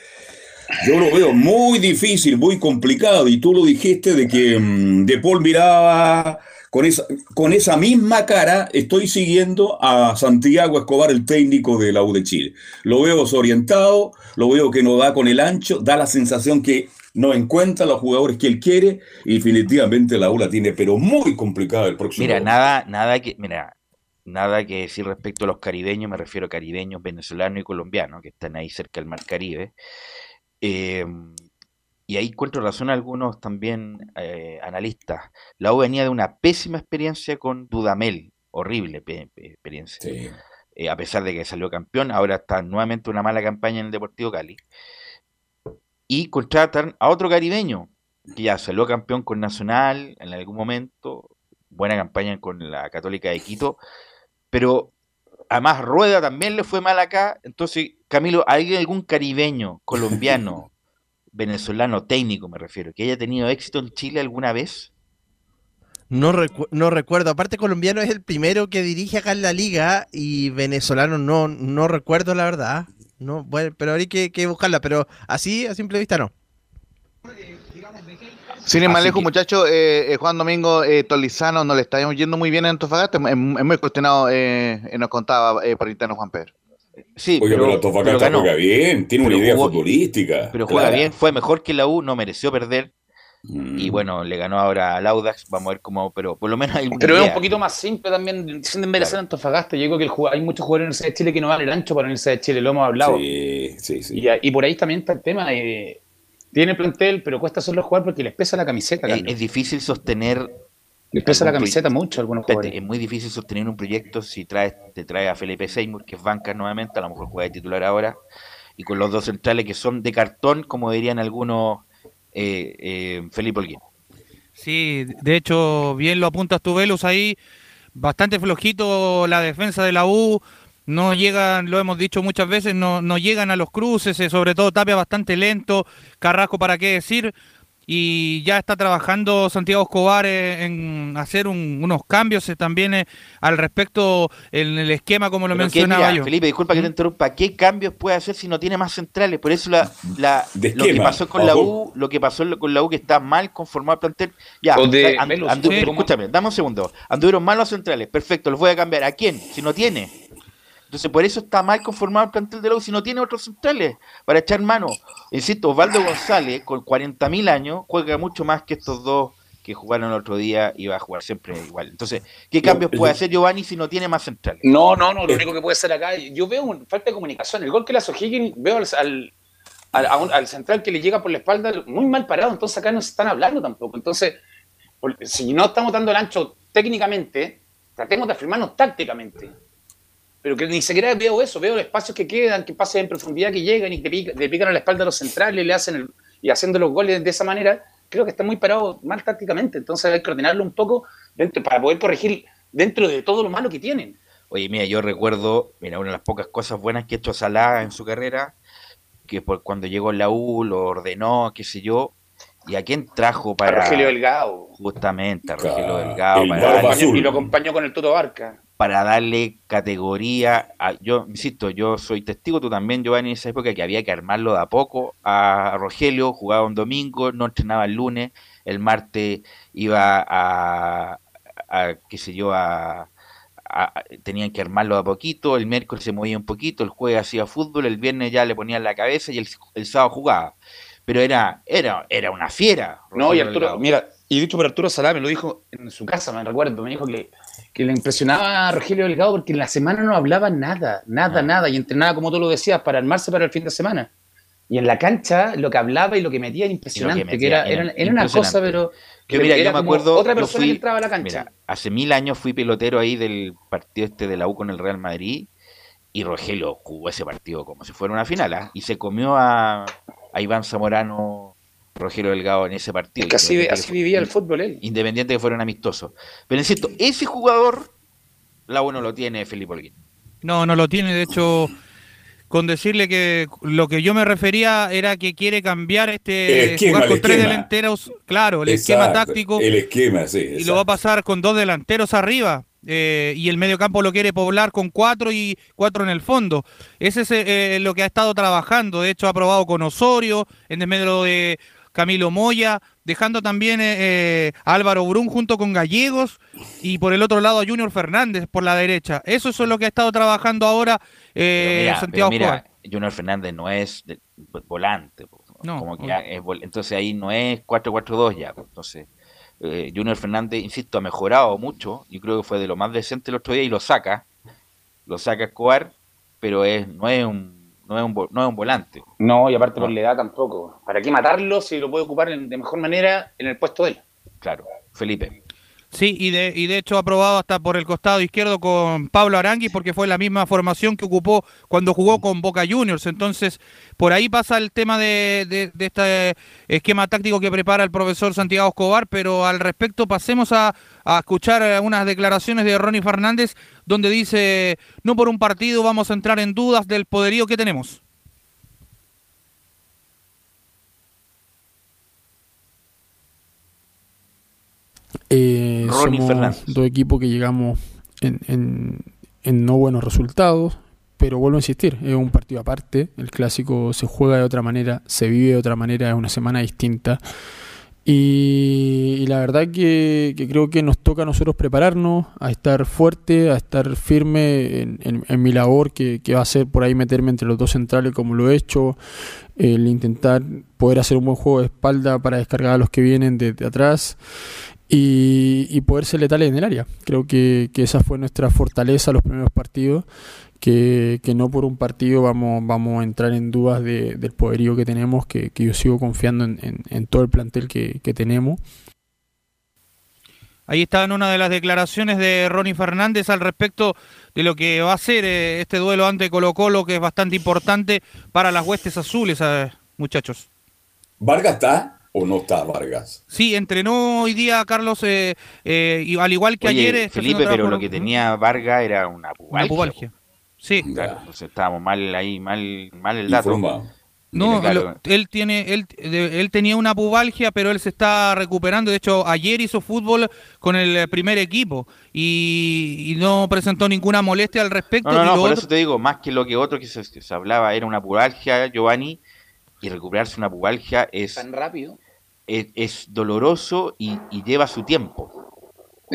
yo lo veo muy difícil, muy complicado. Y tú lo dijiste de que mm, De Paul miraba con esa, con esa misma cara estoy siguiendo a Santiago Escobar, el técnico de la U de Chile. Lo veo desorientado, lo veo que no da con el ancho, da la sensación que no encuentra los jugadores que él quiere y definitivamente la U la tiene, pero muy complicada el próximo. Mira, nada, nada que, mira, nada que decir respecto a los caribeños, me refiero a caribeños, venezolanos y colombianos que están ahí cerca del Mar Caribe. Eh, y ahí encuentro razón a algunos también eh, analistas. La U venía de una pésima experiencia con Dudamel, horrible experiencia. Eh, a pesar de que salió campeón, ahora está nuevamente una mala campaña en el Deportivo Cali. Y contratan a otro caribeño, que ya salió campeón con Nacional en algún momento, buena campaña con la Católica de Quito, pero además Rueda también le fue mal acá. Entonces, Camilo, ¿hay algún caribeño colombiano venezolano técnico, me refiero, que haya tenido éxito en Chile alguna vez? No, no recuerdo. Aparte, colombiano es el primero que dirige acá en la liga y venezolano no, no recuerdo la verdad. No, bueno, pero hay que, que buscarla, pero así a simple vista no. Sin ir más lejos, muchachos, eh, eh, Juan Domingo eh, Tolizano no le está yendo muy bien en Antofagasta, es, muy cuestionado, nos contaba por interno Juan Pedro. Sí, Oye, pero, Antofagasta juega bien, tiene una idea futbolística. Pero juega bien, fue mejor que la U, no mereció perder. Y mm. bueno, le ganó ahora al Audax, vamos a ver cómo, pero por lo menos hay Pero es un poquito más simple también, sin merecer Antofagasta. Yo creo que hay muchos jugadores en el de Chile que no valen el ancho para el de Chile, lo hemos hablado. Sí, sí, sí. Y, por ahí también está el tema de. Tiene plantel, pero cuesta solo jugar porque les pesa la camiseta. es difícil sostener le pesa la camiseta mucho algunos jugadores. Es muy difícil sostener un proyecto si traes, te trae a Felipe Seymour, que es banca nuevamente, a lo mejor juega de titular ahora, y con los dos centrales que son de cartón, como dirían algunos, eh, eh, Felipe Olguín. Sí, de hecho, bien lo apuntas tú, Velus, ahí, bastante flojito la defensa de la U, no llegan, lo hemos dicho muchas veces, no, no llegan a los cruces, eh, sobre todo Tapia bastante lento, Carrasco para qué decir, y ya está trabajando Santiago Escobar eh, en hacer unos cambios eh, también eh, al respecto en el esquema como lo mencionaba yo. Felipe, disculpa que te interrumpa, ¿qué cambios puede hacer si no tiene más centrales? Por eso la, la lo que pasó con la U, lo que pasó con la U que está mal conformado el plantel. Ya, escúchame, dame un segundo. Anduvieron mal los centrales, perfecto, los voy a cambiar. ¿A quién? Si no tiene. Entonces, por eso está mal conformado el plantel de la U si no tiene otros centrales para echar mano. Insisto, Osvaldo González, con 40.000 años, juega mucho más que estos dos que jugaron el otro día y va a jugar siempre igual. Entonces, ¿qué cambios puede hacer Giovanni si no tiene más centrales? No, no, no, lo único que puede hacer acá, yo veo un, falta de comunicación. El gol que le hace O'Higgins, veo al, al, a un- al central que le llega por la espalda muy mal parado, entonces acá no se están hablando tampoco. Entonces, si no estamos dando el ancho técnicamente, tratemos de afirmarnos tácticamente. Pero que ni siquiera veo eso, veo los espacios que quedan, que pasen en profundidad, que llegan y le pican a la espalda a los centrales, le hacen el- y haciendo los goles de esa manera, creo que está muy parado mal tácticamente. Entonces hay que ordenarlo un poco dentro, para poder corregir dentro de todo lo malo que tienen. Oye, mira, yo recuerdo, mira, una de las pocas cosas buenas que ha hecho Salah en su carrera, que por cuando llegó en la U lo ordenó, qué sé yo, y a quién trajo para... Rogelio Delgado. Justamente, a Rogelio Delgado. el para. Y lo acompañó con el Tuto Barca. Para darle categoría a, yo insisto, yo soy testigo, tú también, Giovanni, en esa época que había que armarlo de a poco a Rogelio, jugaba un domingo, no entrenaba el lunes, el martes iba a, a qué sé yo, a, tenían que armarlo de a poquito, el miércoles se movía un poquito, el jueves hacía fútbol, el viernes ya le ponían la cabeza y el, el sábado jugaba. Pero era, era, era una fiera. No, y Rogelio Arturo, mira, y dicho por Arturo Salá, me lo dijo en su casa, me recuerdo, me dijo que, que le impresionaba a Rogelio Delgado porque en la semana no hablaba nada, nada, nada, y entrenaba, como tú lo decías, para armarse para el fin de semana. Y en la cancha lo que hablaba y lo que metía era impresionante, que, metía era, era era, era una cosa, pero, Yo, mira, yo me acuerdo. otra persona fui- que entraba a la cancha. Mira, hace mil años fui pelotero ahí del partido este de la U con el Real Madrid y Rogelio jugó ese partido como si fuera una final ¿ah? y se comió a, a Iván Zamorano, Rogelio Delgado en ese partido. Es que así, Independiente así que- vivía el fútbol él. Independiente que fueron amistosos. Pero insisto, ese jugador, la U no lo tiene Felipe Holguín. No, no lo tiene. De hecho, con decirle que lo que yo me refería era que quiere cambiar este esquema, jugar el con tres esquema. delanteros. Claro, el esquema Exacto, táctico. El esquema, sí. y lo va a pasar con dos delanteros arriba. eh, y el medio campo lo quiere poblar con cuatro y cuatro en el fondo. Ese es eh, lo que ha estado trabajando. De hecho, ha probado con Osorio, en el medio de Camilo Moya, dejando también eh, eh, a Álvaro Brun junto con Gallegos y por el otro lado a Junior Fernández por la derecha. Eso es lo que ha estado trabajando ahora eh, mira, Santiago mira. Junior Fernández no es de- volante. po, No, como que no. ya es vol- entonces ahí no es 4-4-2 ya. po, Entonces, eh, Junior Fernández, insisto, ha mejorado mucho. Yo creo que fue de lo más decente el otro día y lo saca. Lo saca Escobar, pero es, no, es un, no, es un, no es un volante. No, y aparte por la edad tampoco. ¿Para qué matarlo si lo puede ocupar de mejor manera en el puesto de él? Claro, Felipe. Sí, y de, y de hecho ha probado hasta por el costado izquierdo con Pablo Aranguis porque fue la misma formación que ocupó cuando jugó con Boca Juniors. Entonces, por ahí pasa el tema de, de- de este esquema táctico que prepara el profesor Santiago Escobar, pero al respecto pasemos a, a escuchar unas declaraciones de Ronnie Fernández donde dice, no por un partido vamos a entrar en dudas del poderío que tenemos. Eh, Ronnie somos Fernández. dos equipos que llegamos en, en- en no buenos resultados, pero vuelvo a insistir, es un partido aparte, el clásico se juega de otra manera, se vive de otra manera, es una semana distinta. Y, y la verdad que, que creo que nos toca a nosotros prepararnos, a estar fuerte, a estar firme en, en- en mi labor, que, que va a ser por ahí meterme entre los dos centrales como lo he hecho, el intentar poder hacer un buen juego de espalda para descargar a los que vienen de, de atrás y, y poder ser letales en el área. Creo que, que esa fue nuestra fortaleza los primeros partidos, que, que no por un partido vamos, vamos a entrar en dudas de- del poderío que tenemos, que, que yo sigo confiando en, en- en todo el plantel que, que tenemos. Ahí está en una de las declaraciones de Ronnie Fernández al respecto de lo que va a ser eh, este duelo ante Colo Colo, que es bastante importante para las huestes azules, eh, muchachos. ¿Vargas está o no está Vargas? Sí, entrenó hoy día Carlos, eh, eh, y al igual que Oye, ayer... está Felipe, pero lo que tenía Vargas era una pubalgia. Una pubalgia. Sí. Claro, entonces estábamos mal ahí, mal, mal el dato. No, Claro, lo- él tiene, él, de- él tenía una pubalgia, pero él se está recuperando. De hecho, ayer hizo fútbol con el eh, primer equipo y, y no presentó ninguna molestia al respecto. No, no, y no, por otro- eso te digo, más que lo que otro que se, que se hablaba era una pubalgia, Giovanni, y recuperarse una pubalgia es, Tan rápido. Es, es doloroso y, y lleva su tiempo.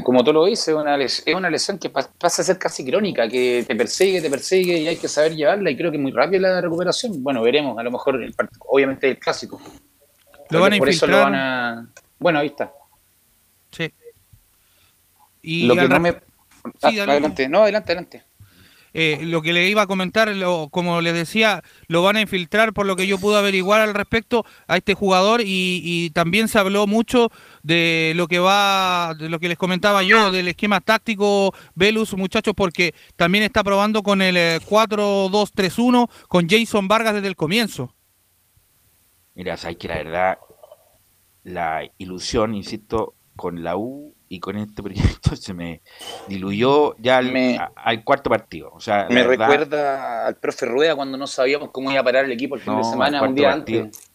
Como tú lo dices, es una, es una lesión que pa- pasa a ser casi crónica, que te persigue, te persigue y hay que saber llevarla y creo que es muy rápida la recuperación. Bueno, veremos, a lo mejor, el obviamente el clásico. Creo van a por eso lo van a... Bueno, ahí está. Sí. Y lo que no me... Sí, Ah, adelante, no, adelante, adelante. Eh, lo que le iba a comentar, lo, como les decía, lo van a infiltrar por lo que yo pude averiguar al respecto a este jugador y, también se habló mucho de lo que va, de lo que les comentaba yo, del esquema táctico Velus, muchachos, porque también está probando con el eh, 4-2-3-1 con Jason Vargas desde el comienzo. Mira, sabes que la verdad, la ilusión, insisto, con la U y con este proyecto se me diluyó ya al, a- al cuarto partido. O sea, Me verdad, recuerda al profe Rueda cuando no sabíamos cómo iba a parar el equipo el fin de semana, un día partido. antes.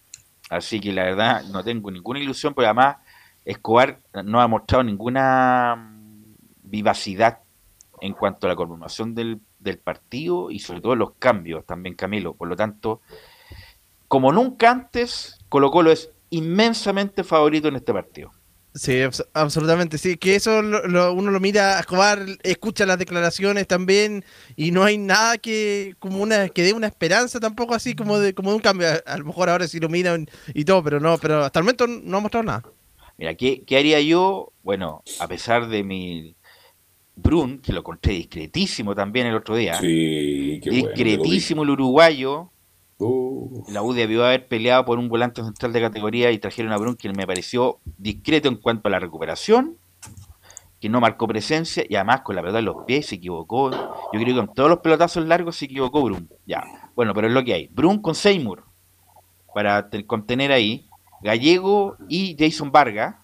Así que la verdad no tengo ninguna ilusión, pero además Escobar no ha mostrado ninguna mm, vivacidad en cuanto a la conformación del, del partido y sobre todo los cambios también, Camilo. Por lo tanto, como nunca antes, Colo Colo es inmensamente favorito en este partido. Sí, abs- absolutamente, sí, que eso lo- lo- uno lo mira a Escobar, escucha las declaraciones también y no hay nada que como una que dé una esperanza tampoco así como de como de un cambio. A, a lo mejor ahora sí lo miran y todo, pero no, pero hasta el momento no ha mostrado nada. Mira, ¿qué, qué haría yo? Bueno, a pesar de mi Brun, que lo encontré discretísimo también el otro día. Sí, qué bueno, discretísimo el uruguayo. La U debió haber peleado por un volante central de categoría y trajeron a Brun, que me pareció discreto en cuanto a la recuperación, que no marcó presencia y además con la pelota en los pies se equivocó. Yo creo que con todos los pelotazos largos se equivocó Brun. Ya, bueno, pero es lo que hay. Brun con Seymour para te- contener ahí. Gallego y Jason Vargas.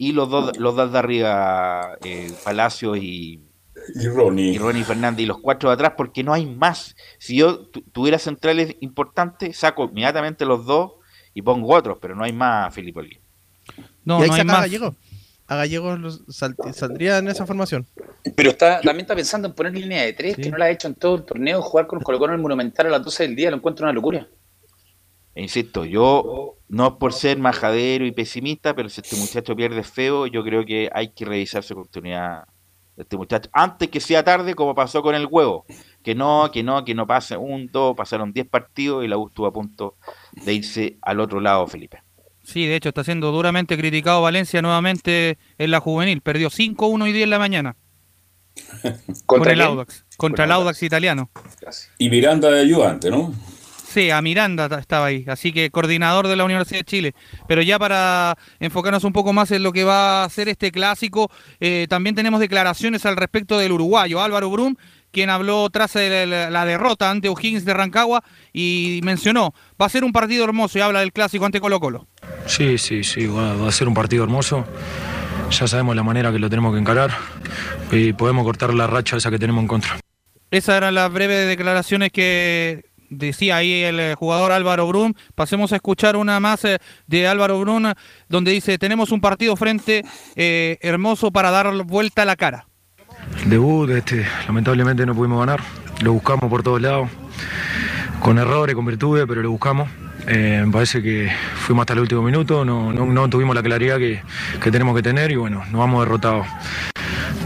Y los dos, los dos de arriba, eh, Palacios y, Y Ronnie. y Ronnie Fernández y los cuatro de atrás, porque no hay más. Si yo tu- tuviera centrales importantes, saco inmediatamente los dos y pongo otros, pero no hay más, Felipe Olguín. No, y ahí no hay más. Gallego. A Gallego los sal- saldría en esa formación. Pero está, también está pensando en poner línea de tres, que no la ha hecho en todo el torneo, jugar con Colo Colo en el Monumental a las 12 del día, lo encuentro una locura. E insisto, yo no es por ser majadero y pesimista, pero si este muchacho pierde feo, yo creo que hay que revisar su oportunidad este muchacho antes que sea tarde, como pasó con el huevo. Que no, que no, que no pase un, dos, pasaron 10 partidos y la U estuvo a punto de irse al otro lado, Felipe. Sí, de hecho está siendo duramente criticado Valencia nuevamente en la juvenil. Perdió 5-1 hoy día en la mañana. Con ¿Contra el quién? Audax. Contra el Audax italiano. Y Miranda de ayudante, ¿no? Sí, a Miranda ta- estaba ahí, así que coordinador de la Universidad de Chile. Pero ya para enfocarnos un poco más en lo que va a ser este clásico, eh, también tenemos declaraciones al respecto del uruguayo Álvaro Brum, quien habló tras el- la, la derrota ante O'Higgins de Rancagua y mencionó, va a ser un partido hermoso y habla del clásico ante Colo Colo. Sí, sí, sí, va, va a ser un partido hermoso. Ya sabemos la manera que lo tenemos que encarar y podemos cortar la racha esa que tenemos en contra. Esas eran las breves declaraciones que decía ahí el eh, jugador Álvaro Brun. Pasemos a escuchar una más eh, de Álvaro Brun, donde dice, tenemos un partido frente eh, hermoso para dar vuelta a la cara. Debut, este, lamentablemente no pudimos ganar. Lo buscamos por todos lados, con errores, con virtudes, pero lo buscamos. Me parece que fuimos hasta el último minuto, no, no- tuvimos la claridad que, que tenemos que tener y bueno, nos vamos derrotados.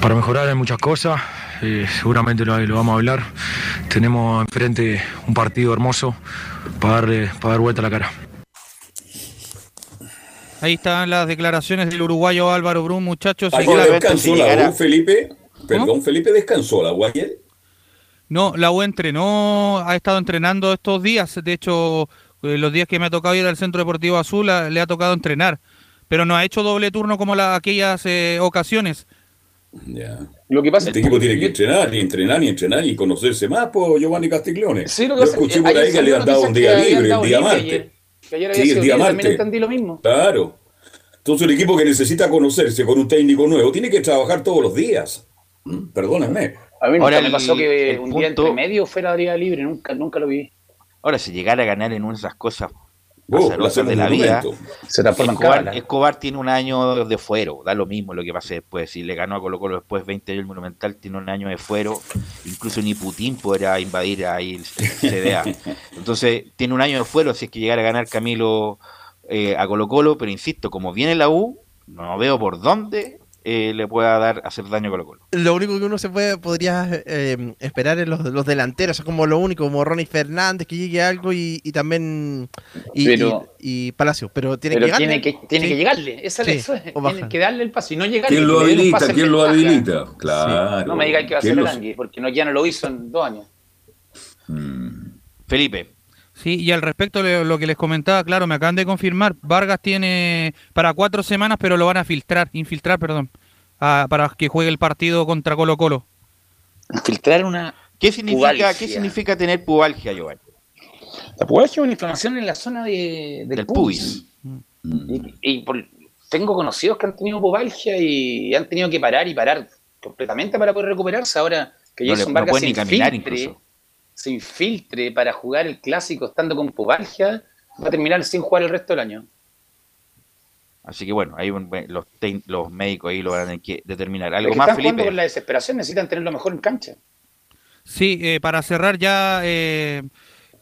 Para mejorar hay muchas cosas, eh, seguramente lo, lo vamos a hablar. Tenemos enfrente un partido hermoso para, darle, para dar vuelta a la cara. Ahí están las declaraciones del uruguayo Álvaro Brun, muchachos. Ayer descansó la U, Felipe. Perdón, Felipe, descansó la U ayer. No, la U entrenó, ha estado entrenando estos días. De hecho, eh, los días que me ha tocado ir al Centro Deportivo Azul, a- le ha tocado entrenar. Pero no ha hecho doble turno como la, aquellas eh, ocasiones. Ya. Lo que pasa Este equipo tiene que entrenar y entrenar y entrenar y conocerse más por Giovanni Castiglione. Sí, lo que Yo pasa es escuché que por ayer ahí que le han dado un día libre, el día martes. ayer. Que ayer había Sí, el día libre, también martes. entendí lo mismo. Claro. Entonces un equipo que necesita conocerse con un técnico nuevo tiene que trabajar todos los días. Mm, Perdónenme. A mí nunca Ahora me el- pasó que un día entre medio fuera día libre, nunca, nunca lo vi. Ahora, si llegara a ganar en una de esas cosas Oh, de la vida. Se Escobar, cábala. Escobar tiene un año de fuero, da lo mismo lo que pase después. Si le ganó a Colo Colo después 20 años el Monumental, tiene un año de fuero. Incluso ni Putin podrá invadir ahí el CDA. Entonces, tiene un año de fuero si es que llegara a ganar Camilo eh, a Colo Colo, pero insisto, como viene la U, no veo por dónde eh, le pueda dar hacer daño a Colo Colo. Lo único que uno se puede podría eh, esperar es los, los delanteros, es como lo único, como Ronnie Fernández, que llegue algo y, y también y, Pero- y, y Palacio, pero tiene Pero que llegarle. tiene que, tiene Sí. que llegarle, esa Sí, eso es, tiene que darle el paso y no llegarle. ¿Quién lo habilita? ¿Quién lo habilita? Claro. No me digáis que va a ¿Quién ser Arangui, porque no, ya no lo hizo en dos años. Felipe. Sí, y al respecto de lo que les comentaba, claro, me acaban de confirmar, Vargas tiene para cuatro semanas, pero lo van a filtrar, infiltrar, perdón, a- para que juegue el partido contra Colo Colo. Infiltrar una ¿Qué significa, pubalgia. ¿qué significa tener pubalgia, Giovanni? La pubalgia es una inflamación en la zona de, del, Del pubis. Y, y por- tengo conocidos que han tenido pubalgia y han tenido que parar y parar completamente para poder recuperarse. Ahora que No Jason no Vargas puede se, ni caminar incluso. Se infiltre para jugar el clásico estando con pubalgia, va a terminar sin jugar el resto del año. Así que bueno, ahí un- los, los médicos ahí lo van a tener que determinar. Es ¿Algo que más, están jugando Felipe? con la desesperación, necesitan tenerlo mejor en cancha. Sí, eh, para cerrar ya, eh,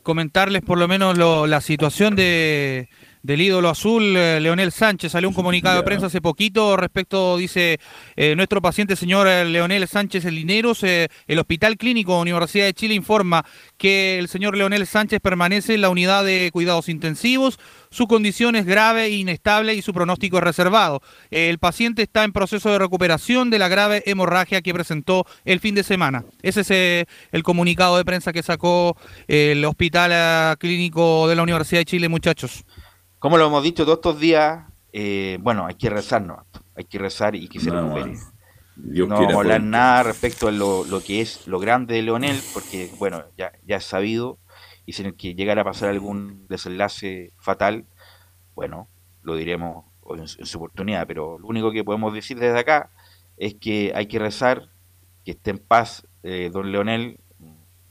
comentarles por lo menos lo- la situación de, del ídolo azul, eh, Leonel Sánchez. Salió un comunicado de prensa hace poquito respecto, dice, eh, nuestro paciente señor eh, Leonel Sánchez Lineros, eh, el Hospital Clínico Universidad de Chile informa que el señor Leonel Sánchez permanece en la unidad de cuidados intensivos. Su condición es grave e inestable y su pronóstico es reservado. El paciente está en proceso de recuperación de la grave hemorragia que presentó el fin de semana. Ese es el comunicado de prensa que sacó el Hospital Clínico de la Universidad de Chile, muchachos. Como lo hemos dicho todos estos días, eh, bueno, hay que rezar, ¿no? Hay que rezar y que se Nada recupere. Dios no vamos a hablar nada respecto a lo, lo que es lo grande de Leonel, porque, bueno, ya, ya es sabido, y si que llegara a pasar algún desenlace fatal, bueno, lo diremos en, su- en su oportunidad, pero lo único que podemos decir desde acá es que hay que rezar, que esté en paz eh, don Leonel,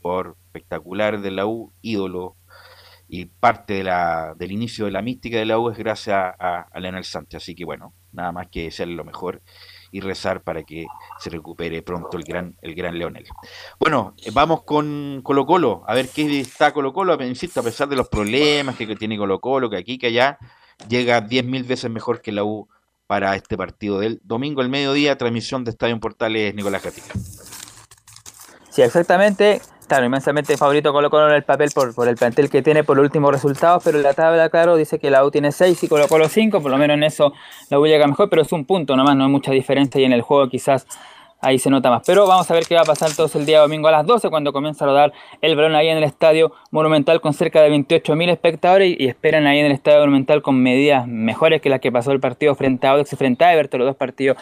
por espectacular de la U, ídolo, y parte de la, del inicio de la mística de la U es gracias a, a Leonel Sánchez, así que bueno, nada más que desearle lo mejor y rezar para que se recupere pronto el gran, el gran Leonel. Bueno, vamos con Colo Colo, a ver qué está Colo Colo, insisto, a pesar de los problemas que, tiene Colo Colo, que aquí, que allá, llega 10.000 veces mejor que la U para este partido del domingo al mediodía, transmisión de Estadio Portales Nicolás Gatica. Sí, exactamente. Claro, inmensamente favorito Colo Colo en el papel por, por el plantel que tiene, por los últimos resultados, pero en la tabla, claro, dice que la U tiene 6 y Colo Colo 5, por lo menos en eso la U llega mejor, pero es un punto nomás, no hay mucha diferencia y en el juego quizás ahí se nota más. Pero vamos a ver qué va a pasar entonces el día domingo a las 12 cuando comienza a rodar el balón ahí en el Estadio Monumental con cerca de 28.000 espectadores y, esperan ahí en el Estadio Monumental con medidas mejores que las que pasó el partido frente a Audax y frente a Everton, los dos partidos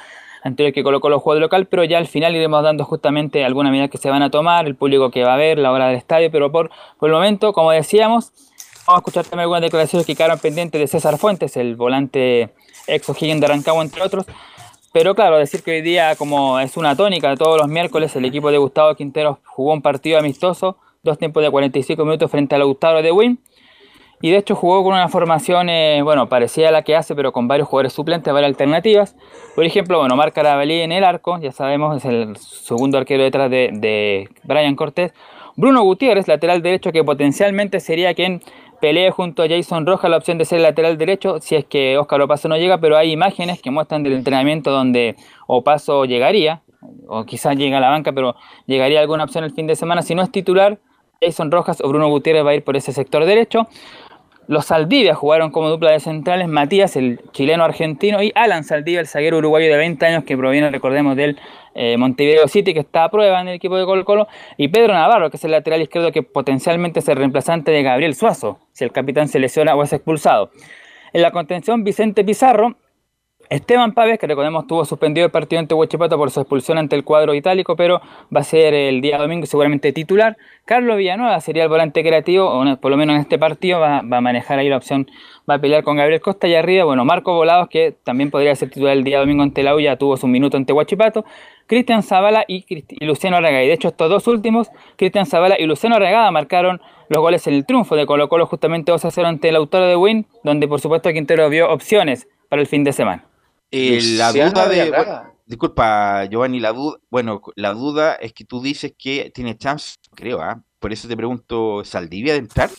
anteriores que colocó los juegos de local, pero ya al final iremos dando justamente algunas medidas que se van a tomar, el público que va a ver, la hora del estadio, pero por, por el momento, como decíamos, vamos a escuchar también algunas declaraciones que quedaron pendientes de César Fuentes, el volante ex O'Higgins de Rancagua, entre otros. Pero claro, decir que hoy día, como es una tónica todos los miércoles, el equipo de Gustavo Quinteros jugó un partido amistoso, dos tiempos de 45 minutos frente al Gustavo de Win. Y de hecho jugó con una formación, eh, bueno, parecida a la que hace, pero con varios jugadores suplentes, varias alternativas. Por ejemplo, bueno, Marc Carabalí en el arco, ya sabemos, es el segundo arquero detrás de, Brian Cortés. Bruno Gutiérrez, lateral derecho, que potencialmente sería quien pelee junto a Jason Rojas la opción de ser lateral derecho, si es que Óscar Opaso no llega, pero hay imágenes que muestran del entrenamiento donde Opaso llegaría, o quizás llega a la banca, pero llegaría alguna opción el fin de semana. Si no es titular, Jason Rojas o Bruno Gutiérrez va a ir por ese sector derecho. Los Saldivia jugaron como dupla de centrales, Matías, el chileno argentino, y Alan Saldivia, el zaguero uruguayo de 20 años que proviene, recordemos, del eh, Montevideo City, que está a prueba en el equipo de Colo Colo, y Pedro Navarro, que es el lateral izquierdo que potencialmente es el reemplazante de Gabriel Suazo, si el capitán se lesiona o es expulsado. En la contención, Vicente Pizarro, Esteban Pávez, que recordemos tuvo suspendido el partido ante Huachipato por su expulsión ante el cuadro itálico, pero va a ser el día domingo seguramente titular. Carlos Villanueva sería el volante creativo, o por lo menos en este partido va, a manejar ahí la opción, va a pelear con Gabriel Costa y arriba, bueno, Marco Volados, que también podría ser titular el día domingo ante la U, ya tuvo su minuto ante Huachipato, Cristian Zavala y, y Luciano Arregada. Y de hecho estos dos últimos, Cristian Zavala y Luciano Arregada, marcaron los goles en el triunfo de Colo Colo justamente 2 a 0 ante el autor de Win, donde por supuesto Quintero vio opciones para el fin de semana. Eh, la duda de. Bueno, disculpa, Giovanni, la duda. Bueno, la duda es que tú dices que tiene chance, creo, ¿ah? Por eso te pregunto, ¿Saldivia de entrar?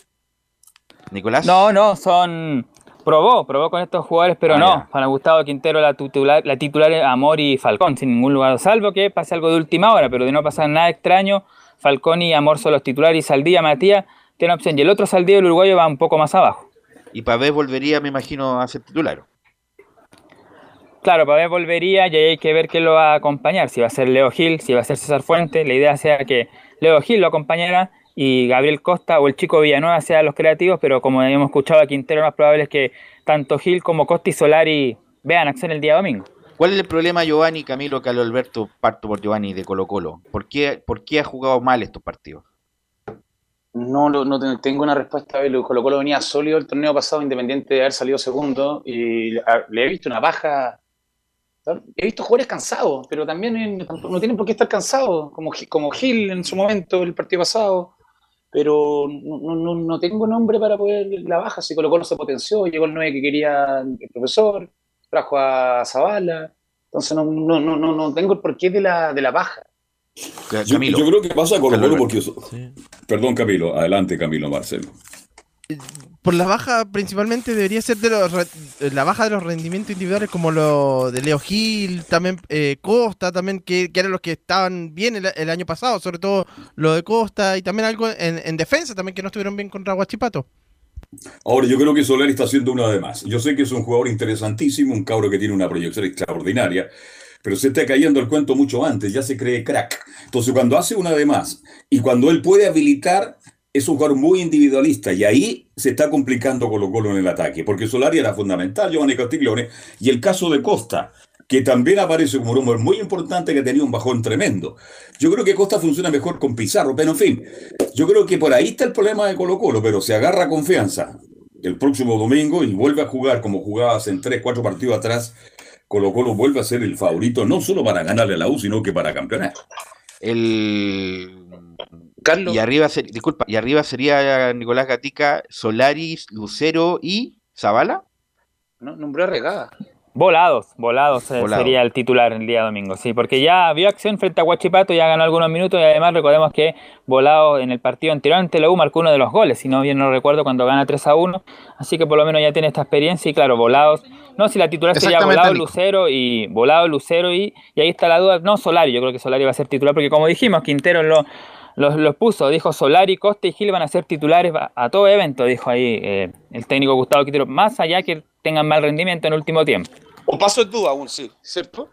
Nicolás. No, no, son. Probó, probó con estos jugadores, pero Ah, no. ya. Para Gustavo Quintero la titular, la titular es Amor y Falcón, sin ningún lugar, salvo que pase algo de última hora, pero de no pasar nada extraño, Falcón y Amor son los titulares y Saldía, Matías, tiene opción. Y el otro Saldía, el uruguayo, va un poco más abajo. Y Pavés volvería, me imagino, a ser titular. Claro, Pavés volvería y ahí hay que ver quién lo va a acompañar, si va a ser Leo Gil, si va a ser César Fuente. La idea sea que Leo Gil lo acompañara y Gabriel Costa o el chico Villanueva sean los creativos, pero como hemos escuchado a Quintero, lo más probable es que tanto Gil como Costa y Solari vean acción el día domingo. ¿Cuál es el problema, Giovanni, Camilo, Carlos Alberto? Parto por Giovanni de Colo Colo. ¿Por qué, ¿Por qué ha jugado mal estos partidos? No, no, no te- tengo una respuesta. Colo Colo venía sólido el torneo pasado, independiente de haber salido segundo, y le he visto una baja. He visto jugadores cansados, pero también no tienen por qué estar cansados, como, como Gil en su momento, el partido pasado. Pero no, no- no, tengo nombre para poder la baja. Si Colo Colo se potenció, llegó el 9 que quería el profesor, trajo a Zavala. Entonces no, no, no, no, no tengo el porqué de la, de la baja. Yo, yo creo que pasa con Colo Colo porque... Perdón, Camilo. Adelante, Camilo Marcelo. Por la baja, principalmente debería ser de los re- la baja de los rendimientos individuales, como lo de Leo Gil, también eh, Costa, también que, eran los que estaban bien el, año pasado, sobre todo lo de Costa, y también algo en, en defensa, también que no estuvieron bien contra Guachipato. Ahora, yo creo que Solari está haciendo una de más. Yo sé que es un jugador interesantísimo, un cabro que tiene una proyección extraordinaria, pero se está cayendo el cuento mucho antes, ya se cree crack. Entonces, cuando hace una de más y cuando él puede habilitar, es un jugador muy individualista y ahí se está complicando Colo Colo en el ataque, porque Solari era fundamental, Giovanni Castiglione, y el caso de Costa, que también aparece como un hombre muy importante que tenía un bajón tremendo. Yo creo que Costa funciona mejor con Pizarro, pero en fin, yo creo que por ahí está el problema de Colo Colo, pero se agarra confianza el próximo domingo y vuelve a jugar como jugaba hace en tres, cuatro partidos atrás, Colo Colo vuelve a ser el favorito no solo para ganarle a la U, sino que para campeonar. El... Carlos. Y arriba, ser- disculpa, y arriba sería Nicolás Gatica, Solaris, Lucero y Zavala. ¿no? Nombró a Regada. Volados, volados eh, Volado. sería el titular el día domingo, sí, porque ya vio acción frente a Huachipato, ya ganó algunos minutos y además recordemos que Volado en el partido anterior ante la U marcó uno de los goles, si no bien no recuerdo, cuando gana 3 a 1, así que por lo menos ya tiene esta experiencia y claro, Volados, no, si la titular sería Volado, Nico. Lucero y Volado, Lucero y, y ahí está la duda, no Solari, yo creo que Solari va a ser titular, porque como dijimos, Quintero lo, los, los puso, dijo Solari, Costa y Gil van a ser titulares a, todo evento, dijo ahí eh, el técnico Gustavo Quintero, más allá que tengan mal rendimiento en el último tiempo. O paso de duda aún, sí, ¿cierto?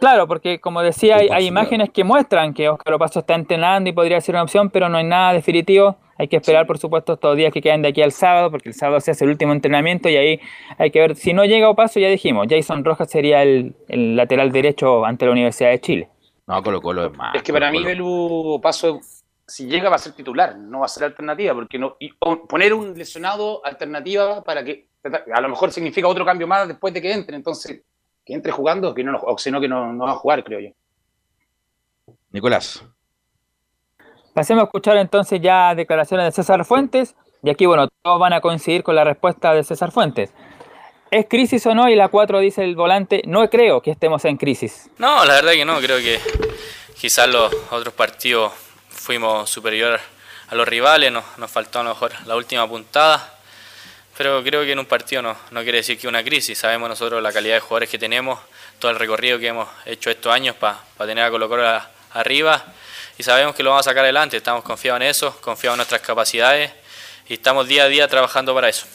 Claro, porque como decía, hay, imágenes que muestran que Óscar Opaso está entrenando y podría ser una opción, pero no hay nada definitivo. Hay que esperar, por supuesto, estos días que quedan de aquí al sábado, porque el sábado se hace el último entrenamiento y ahí hay que ver. Si no llega Opaso, ya dijimos, Jason Rojas sería el, el lateral derecho ante la Universidad de Chile. No, Colo Colo es más. Es que para Colo mí. Belu Paso, si llega va a ser titular, no va a ser alternativa, porque no y poner un lesionado alternativa para que a lo mejor significa otro cambio más después de que entre, entonces que entre jugando, que no, o si no que no, no va a jugar, creo yo. Nicolás. Pasemos a escuchar entonces ya declaraciones de César Fuentes. Y aquí, bueno, todos van a coincidir con la respuesta de César Fuentes. ¿Es crisis o no? Y la 4 dice el volante, no creo que estemos en crisis. No, la verdad que no, creo que quizás los otros partidos fuimos superior a los rivales, nos, nos faltó a lo mejor la última puntada, pero creo que en un partido no, no quiere decir que una crisis, sabemos nosotros la calidad de jugadores que tenemos, todo el recorrido que hemos hecho estos años para tener a Colo arriba y sabemos que lo vamos a sacar adelante, estamos confiados en eso, confiados en nuestras capacidades y estamos día a día trabajando para eso.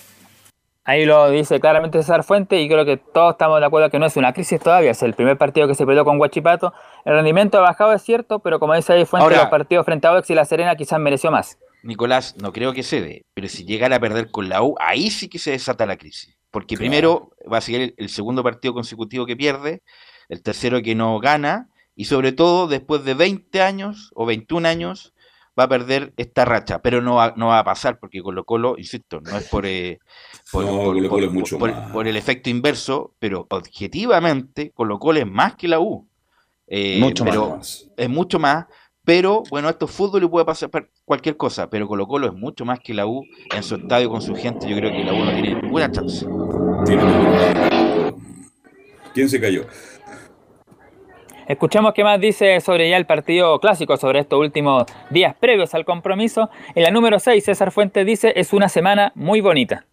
Ahí lo dice claramente César Fuentes y creo que todos estamos de acuerdo que no es una crisis todavía. Es el primer partido que se perdió con Huachipato. El rendimiento ha bajado, es cierto, pero como dice ahí Fuentes, Ahora- los partidos frente a Ox y La Serena quizás mereció más. Nicolás, no creo que cede, pero si llegara a perder con la U, ahí sí que se desata la crisis. Porque primero va a seguir el, el segundo partido consecutivo que pierde, el tercero que no gana, y sobre todo después de 20 años o 21 años va a perder esta racha, pero no va, no va a pasar porque Colo Colo, insisto, no es por, eh, por, No, por- Colo-Colo por- es mucho por- más. por el efecto inverso, pero objetivamente Colo Colo es más que la U. Eh, Mucho pero más. Es mucho más, pero bueno, esto es fútbol y puede pasar cualquier cosa, pero Colo Colo es mucho más que la U en su estadio con su gente, yo creo que la U no tiene ninguna chance. ¿Quién se cayó? Escuchemos qué más dice sobre ya el partido clásico, sobre estos últimos días previos al compromiso. En la número 6, César Fuentes dice, es una semana muy bonita.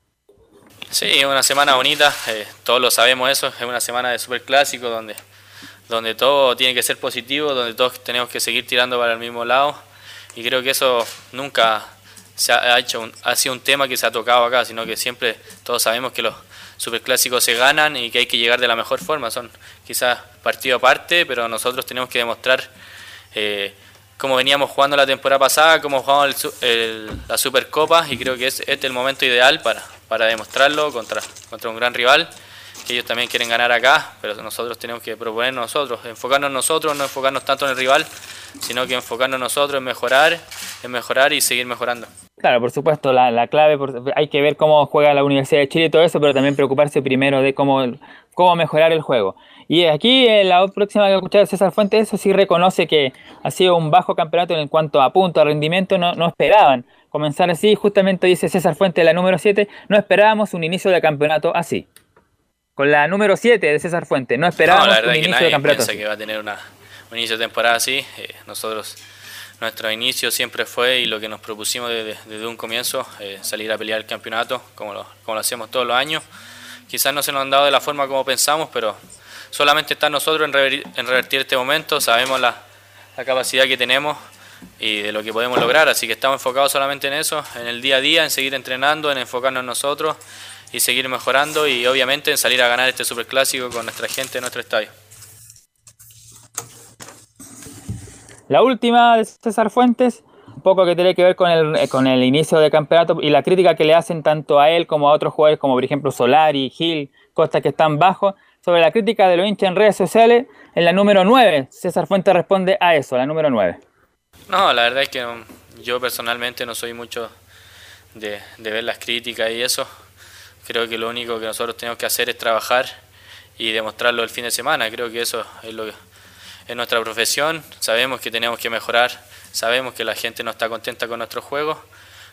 Sí, es una semana bonita, eh, todos lo sabemos eso, es una semana de super clásico donde, donde todo tiene que ser positivo, donde todos tenemos que seguir tirando para el mismo lado. Y creo que eso nunca se ha, hecho ha sido un tema que se ha tocado acá, sino que siempre todos sabemos que los superclásicos se ganan y que hay que llegar de la mejor forma, son quizás partido aparte, pero nosotros tenemos que demostrar eh, cómo veníamos jugando la temporada pasada, cómo jugamos la Supercopa y creo que es, este es el momento ideal para, para demostrarlo contra, contra un gran rival, ellos también quieren ganar acá, pero nosotros tenemos que proponer nosotros, enfocarnos nosotros, no enfocarnos tanto en el rival, sino que enfocarnos nosotros en mejorar, en mejorar y seguir mejorando. Claro, por supuesto, la, la clave, hay que ver cómo juega la Universidad de Chile y todo eso, pero también preocuparse primero de cómo, cómo mejorar el juego. Y aquí en la próxima que escuchar César Fuentes, eso sí reconoce que ha sido un bajo campeonato en cuanto a punto, a rendimiento, no, no esperaban comenzar así. Justamente dice César Fuente, la número 7, no esperábamos un inicio de campeonato así. Con la número 7 de César Fuente, no esperábamos un inicio de campeonato piensa que va a tener una, un inicio de temporada así. Eh, nosotros, nuestro inicio siempre fue y lo que nos propusimos desde, un comienzo, eh, salir a pelear el campeonato, como lo, como lo hacemos todos los años. Quizás no se nos han dado de la forma como pensamos, pero solamente está nosotros en, revertir, este momento. Sabemos la, la capacidad que tenemos y de lo que podemos lograr. Así que estamos enfocados solamente en eso, en el día a día, en seguir entrenando, en enfocarnos en nosotros y seguir mejorando y obviamente en salir a ganar este superclásico con nuestra gente en nuestro estadio. La última de César Fuentes, un poco que tiene que ver con el, eh, con el inicio del campeonato y la crítica que le hacen tanto a él como a otros jugadores como por ejemplo Solari, Gil, Costa que están bajo, sobre la crítica de los hinchas en redes sociales en la número 9. César Fuentes responde a eso, la número 9. No, la verdad es que yo personalmente no soy mucho de, ver las críticas y eso. Creo que lo único que nosotros tenemos que hacer es trabajar y demostrarlo el fin de semana. Creo que eso es lo que es nuestra profesión. Sabemos que tenemos que mejorar, sabemos que la gente no está contenta con nuestro juego,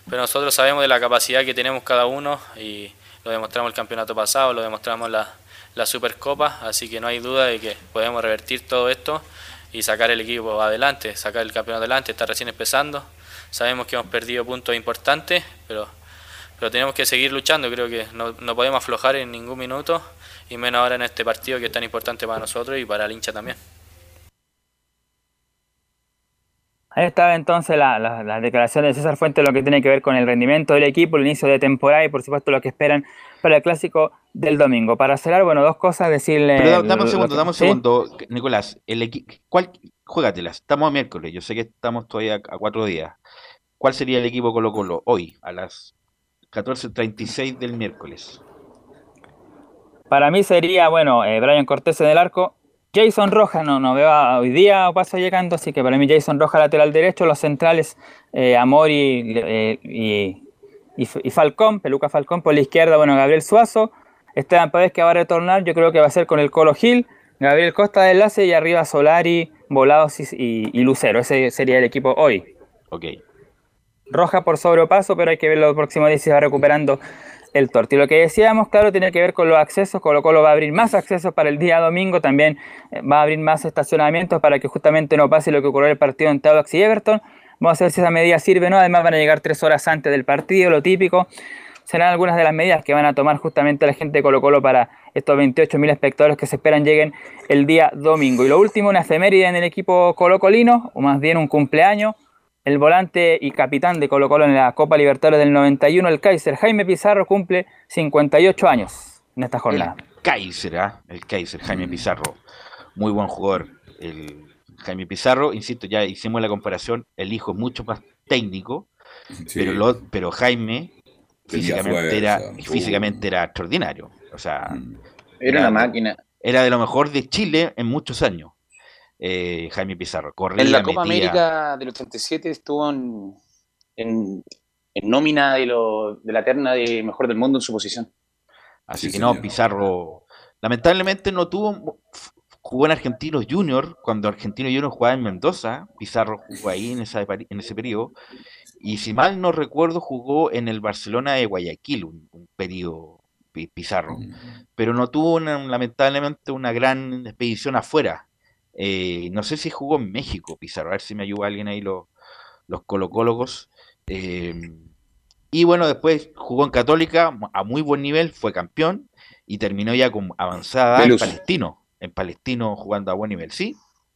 pero nosotros sabemos de la capacidad que tenemos cada uno y lo demostramos el campeonato pasado, lo demostramos la, la Supercopa, así que no hay duda de que podemos revertir todo esto y sacar el equipo adelante, sacar el campeonato adelante, está recién empezando. Sabemos que hemos perdido puntos importantes, pero, pero tenemos que seguir luchando, creo que no, no podemos aflojar en ningún minuto, y menos ahora en este partido que es tan importante para nosotros y para el hincha también. Ahí estaba entonces la, la, declaración de César Fuentes, lo que tiene que ver con el rendimiento del equipo, el inicio de temporada y por supuesto lo que esperan para el clásico del domingo. Para cerrar, bueno, dos cosas, decirle... Pero dame un segundo, dame un segundo, Nicolás. El equipo, ¿cuál, juégatelas, estamos a miércoles, yo sé que estamos todavía a cuatro días. ¿Cuál sería el equipo Colo Colo hoy, a las 14.36 del miércoles? Para mí sería, bueno, eh, Brian Cortés en el arco, Jason Roja no, no veo hoy día paso llegando, así que para mí Jason Roja lateral derecho, los centrales eh, Amori eh, y, y, Falcón, Peluca Falcón por la izquierda, bueno, Gabriel Suazo, Esteban Pávez que va a retornar, yo creo que va a ser con el Colo Gil, Gabriel Costa de enlace y arriba Solari, Volados y, y, Lucero, ese sería el equipo hoy. Ok. Roja por sobrepaso, pero hay que ver los próximos días si va recuperando el torte. Y lo que decíamos, claro, tiene que ver con los accesos. Colo Colo va a abrir más accesos para el día domingo. También eh, va a abrir más estacionamientos para que justamente no pase lo que ocurrió en el partido en Audax y Everton. Vamos a ver si esa medida sirve o no. Además van a llegar tres horas antes del partido, lo típico. Serán algunas de las medidas que van a tomar justamente la gente de Colo Colo para estos 28.000 espectadores que se esperan lleguen el día domingo. Y lo último, una efeméride en el equipo colocolino, o más bien un cumpleaños el volante y capitán de Colo Colo en la Copa Libertadores del 91, el Kaiser Jaime Pizarro, cumple 58 años en esta jornada. El Kaiser, ¿ah? el Kaiser Jaime Pizarro, muy buen jugador. El Jaime Pizarro, insisto, ya hicimos la comparación, el hijo es mucho más técnico, pero, pero Jaime físicamente, era, físicamente era extraordinario. O sea, mm. era una máquina. Era de lo mejor de Chile en muchos años. Eh, Jaime Pizarro. en la Copa América del 87 estuvo en, en, nómina de, lo, de la terna de mejor del mundo en su posición. Así que no, Pizarro lamentablemente no tuvo, jugó en Argentinos Junior, cuando Argentino Junior jugaba en Mendoza, Pizarro jugó ahí en, esa, en ese periodo, y si mal no recuerdo jugó en el Barcelona de Guayaquil, un, periodo Pizarro, pero no tuvo lamentablemente una gran expedición afuera, eh, no sé si jugó en México, Pizarro, a ver si me ayuda alguien ahí los, los colocólogos. Eh, Y bueno, después jugó en Católica a muy buen nivel, fue campeón y terminó ya con avanzada en Palestino. En Palestino jugando a buen nivel, ¿sí?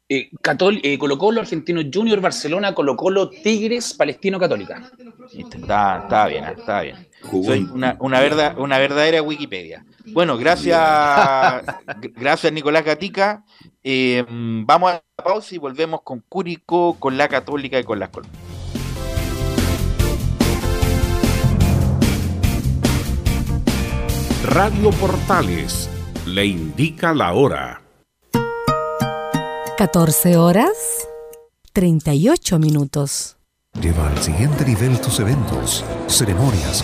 Eh, Catol eh, Colo Colo, Argentino Junior, Barcelona, Colo Colo, Tigres, Palestino, Católica. Está, bien, ¿eh? está bien. Soy una, una, verdad, una verdadera Wikipedia. Bueno, gracias, gracias Nicolás Gatica. Eh, vamos a la pausa y volvemos con Cúrico, con la Católica y con las Colmas. Radio Portales le indica la hora. 14 horas 38 minutos. Lleva al siguiente nivel tus eventos, ceremonias,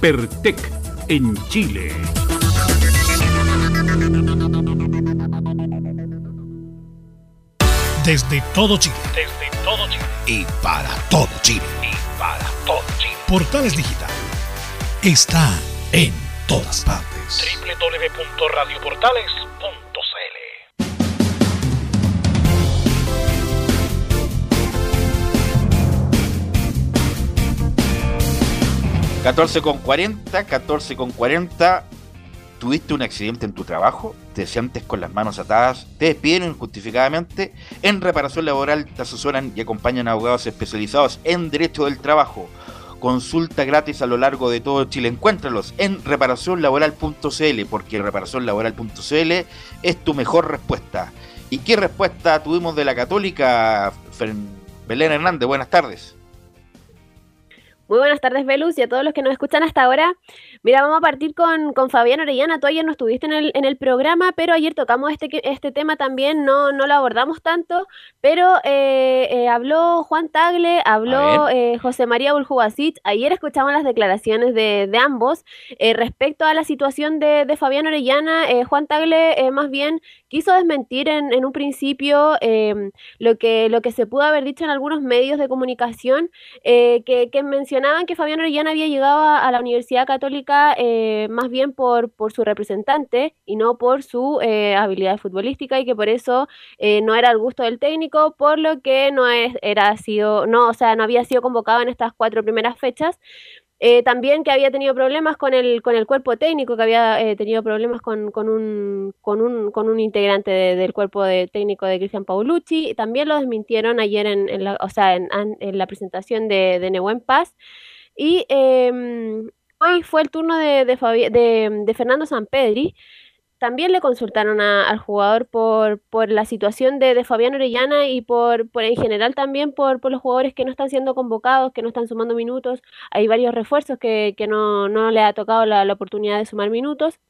Pertec en Chile. Desde todo Chile. Desde todo Chile. Y para todo Chile. Y para todo Chile. Portales Digital está en todas partes. www.radioportales.cl 14 con 40, 14 con 40. ¿Tuviste un accidente en tu trabajo? ¿Te sientes con las manos atadas? ¿Te despiden injustificadamente? En reparación laboral te asesoran y acompañan abogados especializados en derecho del trabajo. Consulta gratis a lo largo de todo Chile. Encuéntralos en reparacionlaboral.cl porque reparacionlaboral.cl es tu mejor respuesta. ¿Y qué respuesta tuvimos de la católica? Belén Hernández, buenas tardes. Muy buenas tardes, Velus, y a todos los que nos escuchan hasta ahora. Mira, vamos a partir con, con Fabián Orellana. Tú ayer no estuviste en el, en el programa, pero ayer tocamos este, este tema también, no, no lo abordamos tanto, pero eh, eh, habló Juan Tagle, habló eh, José María Buljubasic. Ayer escuchamos las declaraciones de, de ambos eh, respecto a la situación de, de Fabián Orellana. Eh, Juan Tagle eh, más bien quiso desmentir en, en un principio em, lo, que, lo que se pudo haber dicho en algunos medios de comunicación, que, que que Fabián Orellana había llegado a, la Universidad Católica eh, más bien por, por su representante y no por su eh, habilidad futbolística y que por eso eh, no era el gusto del técnico, por lo que no es, era sido, no, o sea, no había sido convocado en estas cuatro primeras fechas. Eh, también que había tenido problemas con el, con el cuerpo técnico, que había eh, tenido problemas con, con, un, con, un, con un integrante de- del cuerpo de, técnico de Cristian Paulucci. También lo desmintieron ayer en, en la, o sea, en, la presentación de, de Paz. Y em, hoy fue el turno de, de, Fabi- de Fernando Sampedri. También le consultaron a- al jugador por, por la situación de, de Fabián Orellana y por, por en general también por, por los jugadores que no están siendo convocados, que no están sumando minutos. Hay varios refuerzos que, que no, no le ha tocado la, la oportunidad de sumar minutos.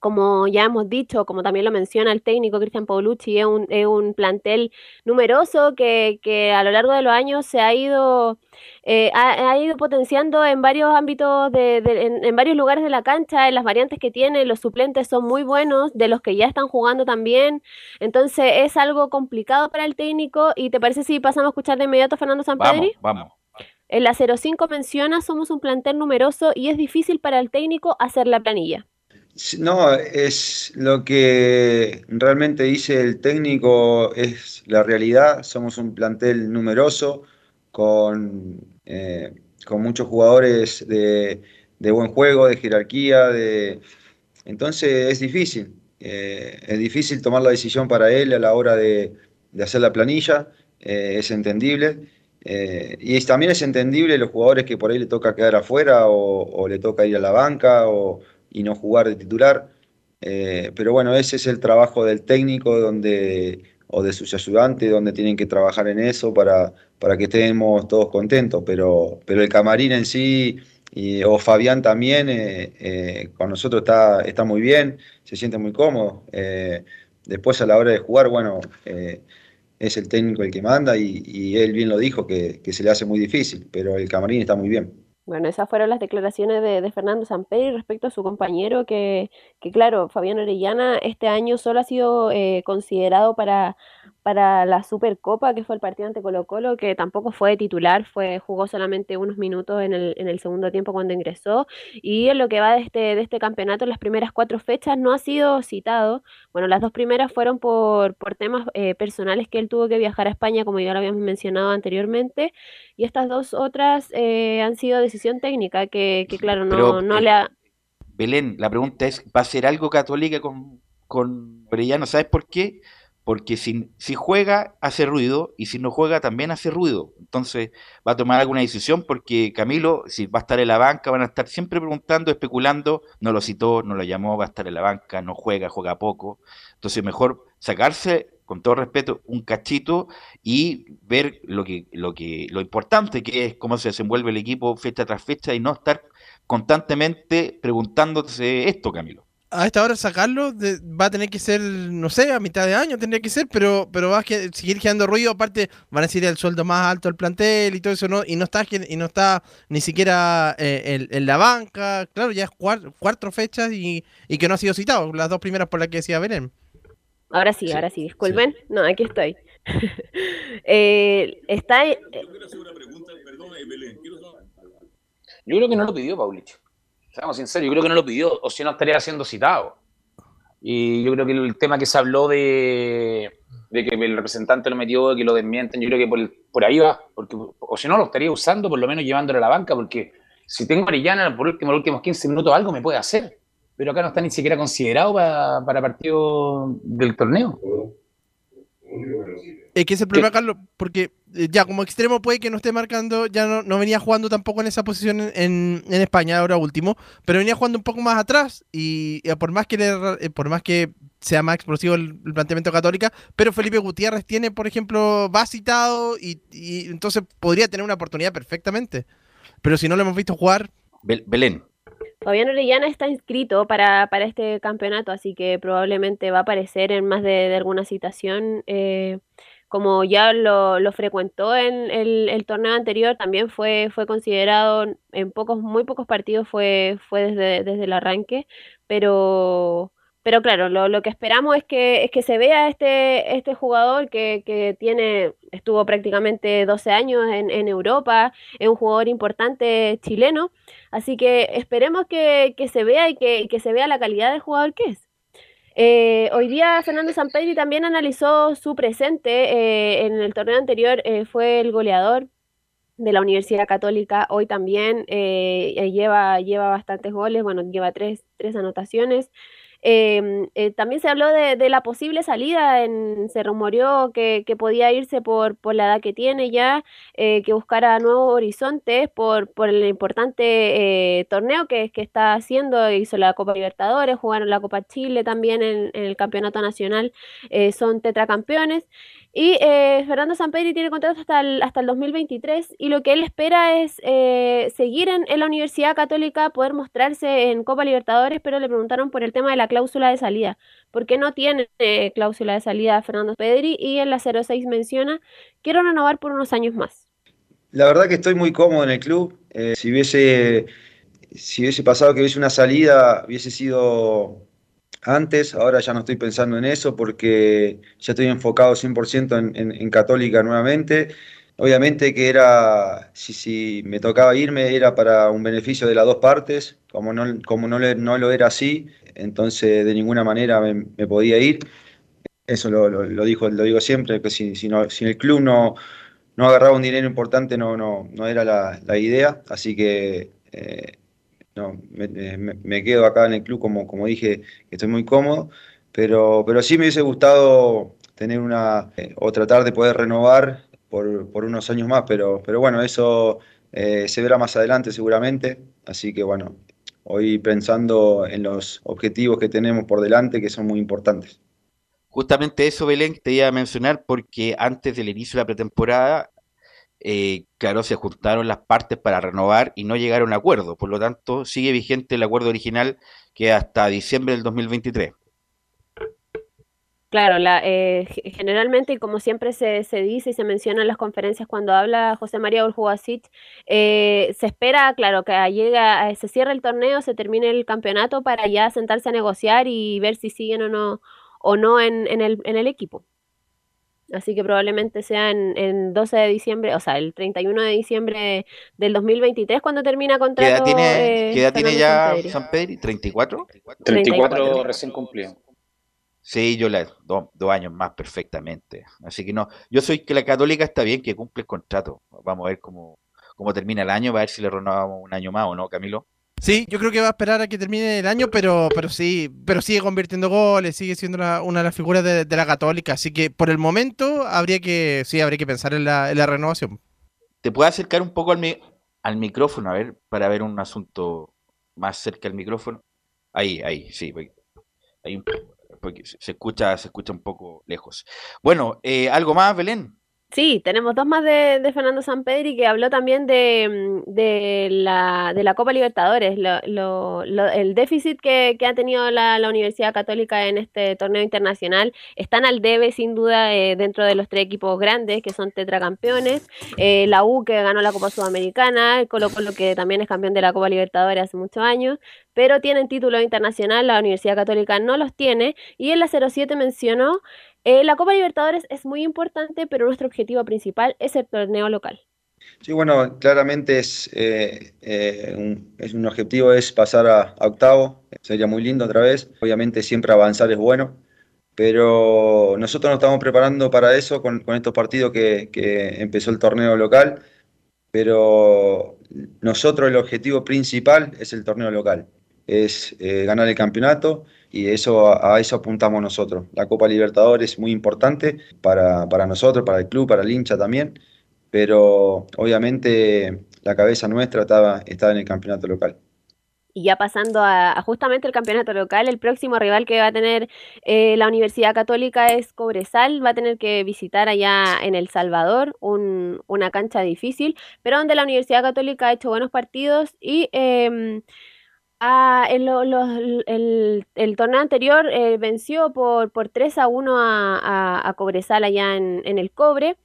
Como ya hemos dicho, como también lo menciona el técnico Cristian Paulucci, es un, es un plantel numeroso que, que a lo largo de los años se ha ido, eh, ha, ha ido potenciando en varios ámbitos, de, de- en, en varios lugares de la cancha, en las variantes que tiene, los suplentes son muy buenos, de los que ya están jugando también, entonces es algo complicado para el técnico y ¿te parece si pasamos a escuchar de inmediato a Fernando Vamos, Sampedri? vamos. En la 05 menciona, somos un plantel numeroso y es difícil para el técnico hacer la planilla. No, es lo que realmente dice el técnico, es la realidad. Somos un plantel numeroso con, eh, con muchos jugadores de, de buen juego, de jerarquía, de... entonces es difícil. Eh, es difícil tomar la decisión para él a la hora de, de hacer la planilla, eh, es entendible. Y también es entendible los jugadores que por ahí le toca quedar afuera o, o le toca ir a la banca o, y no jugar de titular. eh, pero bueno, ese es el trabajo del técnico donde, o de sus ayudantes, donde tienen que trabajar en eso para, para que estemos todos contentos, pero, pero el camarín en sí, o Fabián también, eh, eh, con nosotros está, está muy bien, se siente muy cómodo. Después a la hora de jugar, bueno, es el técnico el que manda y, y él bien lo dijo, que, que se le hace muy difícil, pero el camarín está muy bien. Bueno, esas fueron las declaraciones de, de Fernando Samperi respecto a su compañero, que, que claro, Fabián Orellana este año solo ha sido eh, considerado para, para la Supercopa, que fue el partido ante Colo Colo, que tampoco fue titular, fue, jugó solamente unos minutos en el, en el segundo tiempo cuando ingresó, y en lo que va de este, de este campeonato, las primeras cuatro fechas no ha sido citado. Bueno, las dos primeras fueron por, por temas eh, personales que él tuvo que viajar a España, como ya lo habíamos mencionado anteriormente, y estas dos otras eh, han sido decisión técnica, que, que claro, no, Pero, no eh, le ha... Belén, la pregunta es, ¿va a ser algo católica con, con? ¿Sabes por qué? Porque si, juega, hace ruido, y si no juega, también hace ruido. Entonces, va a tomar alguna decisión porque Camilo, si va a estar en la banca, van a estar siempre preguntando, especulando, no lo citó, no lo llamó, va a estar en la banca, no juega, juega poco. Entonces, mejor sacarse, con todo respeto, un cachito y ver lo que, lo que, lo importante que es cómo se desenvuelve el equipo fecha tras fecha y no estar constantemente preguntándose esto, Camilo. A esta hora sacarlo de- va a tener que ser, no sé, a mitad de año tendría que ser, pero, pero va a que- seguir generando ruido. Aparte, van a decir el sueldo más alto del plantel y todo eso, ¿no? Y no está, y no está ni siquiera eh, en, en la banca. Claro, ya es cuar- cuatro fechas y, y que no ha sido citado. Las dos primeras por las que decía Belén. Ahora sí, ahora sí, disculpen. No, aquí estoy. Eh, está... eh, Yo creo que no lo pidió Paulich. Seamos sinceros, yo creo que no lo pidió, o si no estaría siendo citado. Y yo creo que el tema que se habló de, de que el representante lo metió, que lo desmienten, yo creo que por, por ahí va, porque, o si no lo estaría usando, por lo menos llevándolo a la banca, porque si tengo a Orellana por último, los últimos 15 minutos algo me puede hacer, pero acá no está ni siquiera considerado para, para partido del torneo. Es que ese es el problema, Carlos, porque eh, ya como extremo puede que no esté marcando, ya no, no venía jugando tampoco en esa posición en, en- en España, ahora último, pero venía jugando un poco más atrás y, eh, por más que le- eh, por más que sea más explosivo el, el planteamiento católica, pero Felipe Gutiérrez tiene, por ejemplo, va citado y, y entonces podría tener una oportunidad perfectamente. Pero si no lo hemos visto jugar, Bel- Belén, Fabián Orellana está inscrito para, para este campeonato, así que probablemente va a aparecer en más de, de alguna citación. eh, como ya lo, lo frecuentó en el, el torneo anterior, también fue, fue considerado en pocos, muy pocos partidos fue, fue desde, desde el arranque, pero, pero claro, lo, lo que esperamos es que, es que se vea este, este jugador que, que tiene, estuvo prácticamente 12 años en, en Europa, es un jugador importante chileno, así que esperemos que, que se vea y que, que se vea la calidad de jugador que es. Eh, hoy día Fernando Sampedri también analizó su presente. eh, en el torneo anterior eh, fue el goleador de la Universidad Católica. Hoy también lleva, lleva bastantes goles, bueno, lleva tres, tres anotaciones. Eh, eh, también se habló de, de la posible salida, en, se rumoreó que, que podía irse por, por la edad que tiene ya, eh, que buscara nuevos horizontes por, por el importante eh, torneo que, que está haciendo, hizo la Copa Libertadores, jugaron la Copa Chile también en, el Campeonato Nacional, eh, son tetracampeones. Y eh, Fernando Sampedri tiene contrato hasta el, hasta el 2023 y lo que él espera es eh, seguir en, en la Universidad Católica, poder mostrarse en Copa Libertadores, pero le preguntaron por el tema de la cláusula de salida. ¿Por qué no tiene eh, cláusula de salida Fernando Pedri? Y en la 06 menciona, quiero renovar por unos años más. La verdad que estoy muy cómodo en el club. Eh, si hubiese, si hubiese pasado que hubiese una salida, hubiese sido antes. Ahora ya no estoy pensando en eso porque ya estoy enfocado 100% en, Católica nuevamente. Obviamente que era, si, si me tocaba irme, era para un beneficio de las dos partes. Como no, como no, no lo era así, entonces de ninguna manera me, podía ir. Eso lo, lo- lo dijo, lo digo siempre, que si, si, no, si el club no, no agarraba un dinero importante no, no, no era la, la idea, así que eh, no, me, me- quedo acá en el club como, como dije, estoy muy cómodo, pero, pero sí me hubiese gustado tener una, eh, o tratar de poder renovar por, por unos años más, pero, pero bueno, eso eh, se verá más adelante seguramente, así que bueno, hoy pensando en los objetivos que tenemos por delante, que son muy importantes. Justamente eso, Belén, te iba a mencionar porque antes del inicio de la pretemporada, eh, claro, se juntaron las partes para renovar y no llegaron a acuerdo. Por lo tanto, sigue vigente el acuerdo original que hasta diciembre del 2023. Claro, la, eh, ge- generalmente, y como siempre se, se dice y se menciona en las conferencias cuando habla José María Urjubasic, eh, se espera, claro, que llega, a- se cierre el torneo, se termine el campeonato para ya sentarse a negociar y ver si siguen o no, o no en el, en el equipo. Así que probablemente sea en, en 12 de diciembre, o sea, el 31 de diciembre del 2023 cuando termina ¿Qué edad contrato tiene, eh, qué edad tiene ya. San Pedri? ¿34? 34 recién cumplido. Sí, yo la do- dos años más perfectamente. Así que no, yo soy que la Católica está bien que cumple el contrato. Vamos a ver cómo, cómo termina el año, va a ver si le renovamos un año más o no, Camilo. Sí, yo creo que va a esperar a que termine el año, pero, pero sí, pero sigue convirtiendo goles, sigue siendo una, de las figuras de, la Católica, así que por el momento habría que, sí, habría que pensar en la, en la renovación. ¿Te puedo acercar un poco al, mi- al micrófono, a ver, para ver un asunto más cerca del micrófono? Ahí, ahí, sí, ahí porque se escucha, se escucha un poco lejos. Bueno, eh, ¿algo más, Belén? Sí, tenemos dos más de, de Fernando Sampedri que habló también de, mm, de la, de la Copa Libertadores, lo- lo- lo- el déficit que, que ha tenido la, la Universidad Católica en este torneo internacional. Están al debe, sin duda, eh, dentro de los tres equipos grandes que son tetracampeones. Eh, la U que ganó la Copa Sudamericana, el Colo Colo que también es campeón de la Copa Libertadores hace muchos años, pero tienen título internacional, la Universidad Católica no los tiene. Y en la 07 mencionó eh, la Copa Libertadores es muy importante, pero nuestro objetivo principal es el torneo local. Sí, bueno, claramente es, eh, eh, un, es un objetivo es pasar a, octavo, sería muy lindo otra vez. Obviamente siempre avanzar es bueno, pero nosotros nos estamos preparando para eso con, con estos partidos que, que empezó el torneo local, pero nosotros el objetivo principal es el torneo local, es ganar el campeonato y eso a, eso apuntamos nosotros. La Copa Libertadores es muy importante para, para nosotros, para el club, para el hincha también pero obviamente la cabeza nuestra estaba, estaba en el campeonato local. Y ya pasando a, justamente el campeonato local, el próximo rival que va a tener eh, la Universidad Católica es Cobresal, va a tener que visitar allá en El Salvador, un- una cancha difícil, pero donde la Universidad Católica ha hecho buenos partidos y em, Ah, los- el, el torneo anterior eh, venció por, por 3 a 1 a, a- a Cobresal allá en, en el Cobre.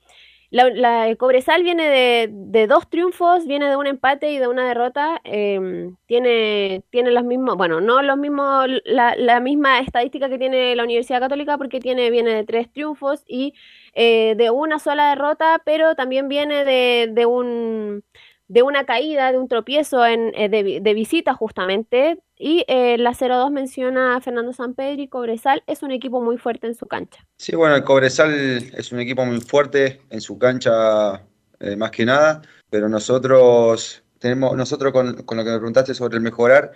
La, la- el Cobresal viene de, de dos triunfos, viene de un empate y de una derrota. em, tiene, tiene los mismos, bueno, no los mismos, la, la misma estadística que tiene la Universidad Católica porque tiene, viene de tres triunfos y eh, de una sola derrota, pero también viene de, de un de una caída, de un tropiezo en, eh, de, de visita justamente. Y eh, la 02 menciona a Fernando Sampedri, Cobresal es un equipo muy fuerte en su cancha. Sí, bueno, el Cobresal es un equipo muy fuerte en su cancha eh, más que nada, pero nosotros tenemos, nosotros con, con lo que me preguntaste sobre el mejorar,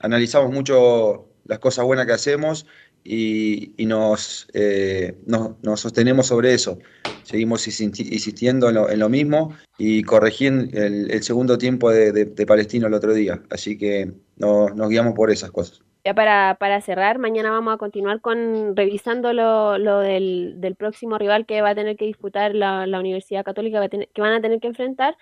analizamos mucho las cosas buenas que hacemos y, y nos, eh, nos, nos sostenemos sobre eso. Seguimos insisti- insistiendo en lo, en lo mismo y corregí el, el segundo tiempo de, de- de Palestino el otro día, así que no- nos guiamos por esas cosas. Ya para, para cerrar, mañana vamos a continuar con revisando lo, lo del, del próximo rival que va a tener que disputar la, la Universidad Católica, que van a tener que enfrentar.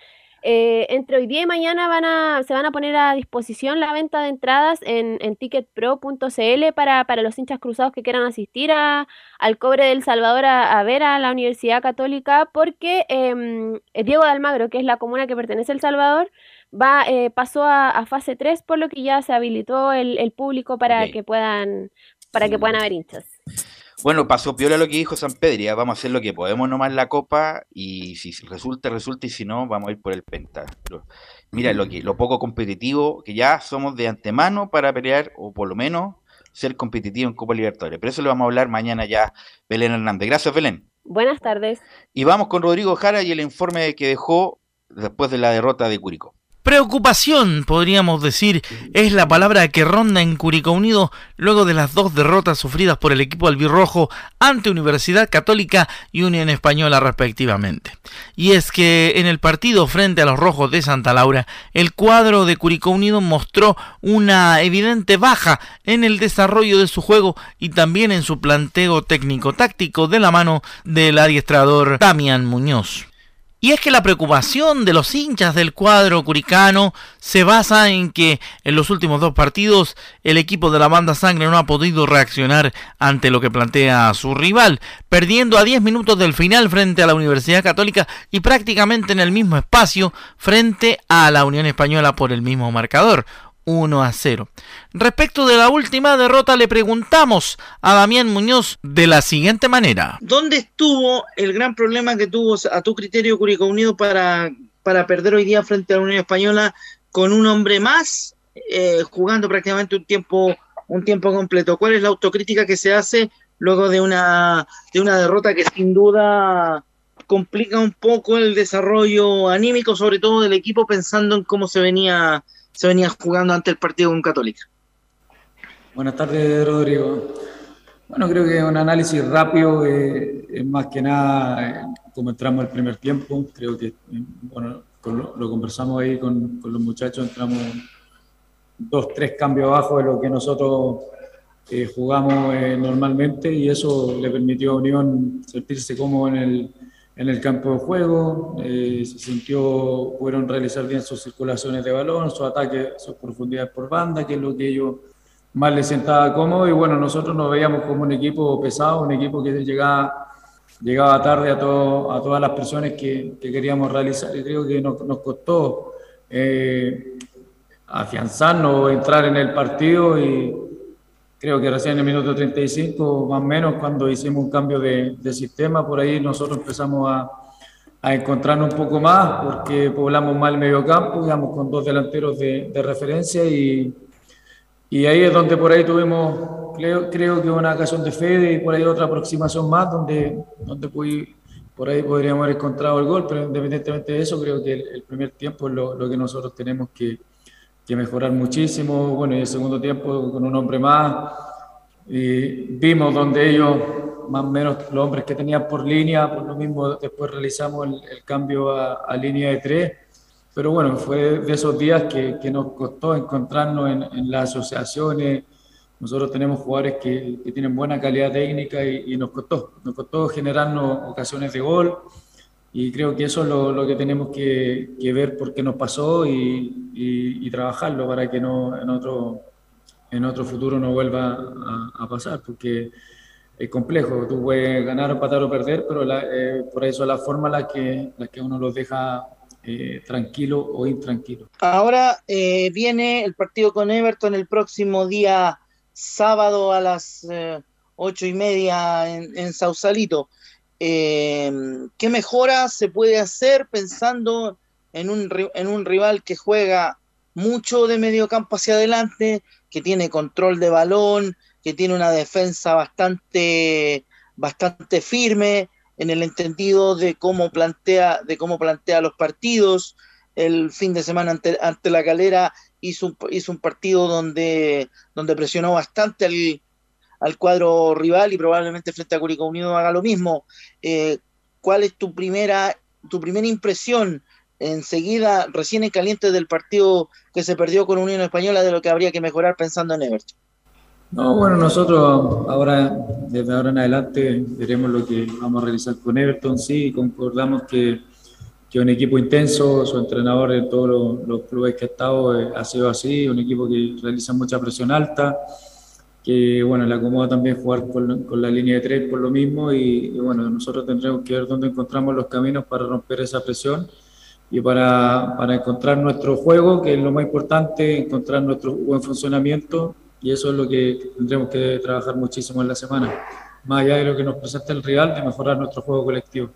Eh, entre hoy día y mañana van a, se van a poner a disposición la venta de entradas en, en ticketpro.cl para, para los hinchas cruzados que quieran asistir a, al Cobre del Salvador a, a ver a la Universidad Católica, porque em, Diego de Almagro, que es la comuna que pertenece a El Salvador, va, eh, pasó a, a fase 3, por lo que ya se habilitó el, el público para que puedan, para que puedan haber hinchas. Bueno, pasó piola lo que dijo San Pedro, ya vamos a hacer lo que podemos nomás la copa y si resulta, resulta y si no, vamos a ir por el penta. Mira, lo, que, lo poco competitivo que ya somos de antemano para pelear o por lo menos ser competitivo en Copa Libertadores. Pero eso lo vamos a hablar mañana ya, Belén Hernández. Gracias, Belén. Buenas tardes. Y vamos con Rodrigo Jara y el informe que dejó después de la derrota de Curicó. Preocupación, podríamos decir, es la palabra que ronda en Curicó Unido luego de las dos derrotas sufridas por el equipo albirrojo ante Universidad Católica y Unión Española respectivamente. Y es que en el partido frente a los rojos de Santa Laura, el cuadro de Curicó Unido mostró una evidente baja en el desarrollo de su juego y también en su planteo técnico-táctico de la mano del adiestrador Damián Muñoz. Y es que la preocupación de los hinchas del cuadro curicano se basa en que en los últimos dos partidos el equipo de la banda sangre no ha podido reaccionar ante lo que plantea su rival, perdiendo a 10 minutos del final frente a la Universidad Católica y prácticamente en el mismo espacio frente a la Unión Española por el mismo marcador. 1 a 0. Respecto de la última derrota le preguntamos a Damián Muñoz de la siguiente manera. ¿Dónde estuvo el gran problema que tuvo a tu criterio Curicó Unido para, para perder hoy día frente a la Unión Española con un hombre más eh, jugando prácticamente un tiempo un tiempo completo? ¿Cuál es la autocrítica que se hace luego de una de una derrota que sin duda complica un poco el desarrollo anímico, sobre todo del equipo, pensando en cómo se venía se venía jugando ante el partido con Católica. Buenas tardes, Rodrigo. Bueno, creo que un análisis rápido eh, es más que nada eh, como entramos el primer tiempo. Creo que, bueno, lo, conversamos ahí con, con, los muchachos, entramos dos, tres cambios abajo de lo que nosotros eh, jugamos normalmente y eso le permitió a Unión sentirse cómodo en el, en el campo de juego, eh, se sintió, pudieron realizar bien sus circulaciones de balón, sus ataques, sus profundidades por banda, que es lo que ellos más les sentaba cómodo. Y bueno, nosotros nos veíamos como un equipo pesado, un equipo que llegaba, llegaba tarde a, todo, a todas las presiones que, que, queríamos realizar. Y creo que nos, nos costó eh, afianzarnos, entrar en el partido y creo que recién en el minuto 35, más o menos, cuando hicimos un cambio de, de sistema, por ahí nosotros empezamos a, a, encontrarnos un poco más, porque poblamos mal el medio campo, digamos, con dos delanteros de, de referencia y, y, ahí es donde por ahí tuvimos, creo, creo que una ocasión de fe y por ahí otra aproximación más, donde, donde por ahí podríamos haber encontrado el gol, pero independientemente de eso, creo que el, el primer tiempo es lo, lo que nosotros tenemos que que mejorar muchísimo. Bueno, y el segundo tiempo con un hombre más, y vimos donde ellos, más o menos los hombres que tenían por línea, por lo mismo después realizamos el, cambio a, línea de tres. Pero bueno, fue de esos días que, que nos costó encontrarnos en, en, las asociaciones. Nosotros tenemos jugadores que, que tienen buena calidad técnica y, y, nos costó, nos costó generarnos ocasiones de gol y creo que eso es lo, lo que tenemos que, que, ver por qué nos pasó y, y, y, trabajarlo para que no en otro, en otro futuro no vuelva a, a pasar, porque es complejo, tú puedes ganar, empatar o perder, pero la, eh, por eso la forma la que, la que uno los deja eh, tranquilo o intranquilo. Ahora eh, viene el partido con Everton el próximo día sábado a las eh, ocho y media en, en Sausalito. Eh, ¿Qué mejora se puede hacer pensando en un, en un rival que juega mucho de medio campo hacia adelante, que tiene control de balón, que tiene una defensa bastante, bastante firme en el entendido de cómo plantea, de cómo plantea los partidos. El fin de semana ante, la calera hizo un, hizo un partido donde, donde presionó bastante al, al cuadro rival y probablemente frente a Curicó Unido haga lo mismo. Eh, ¿Cuál es tu primera, tu primera impresión enseguida, recién en caliente del partido que se perdió con Unión Española, de lo que habría que mejorar pensando en Everton? No, bueno, nosotros ahora, desde ahora en adelante, veremos lo que vamos a realizar con Everton. Sí, concordamos que que un equipo intenso, su entrenador en todos los, los clubes que ha estado eh, ha sido así, un equipo que realiza mucha presión alta, que bueno, le acomoda también jugar con, con, la línea de tres por lo mismo y, y, bueno, nosotros tendremos que ver dónde encontramos los caminos para romper esa presión y para, para encontrar nuestro juego, que es lo más importante, encontrar nuestro buen funcionamiento y eso es lo que tendremos que trabajar muchísimo en la semana, más allá de lo que nos presenta el Real, de mejorar nuestro juego colectivo.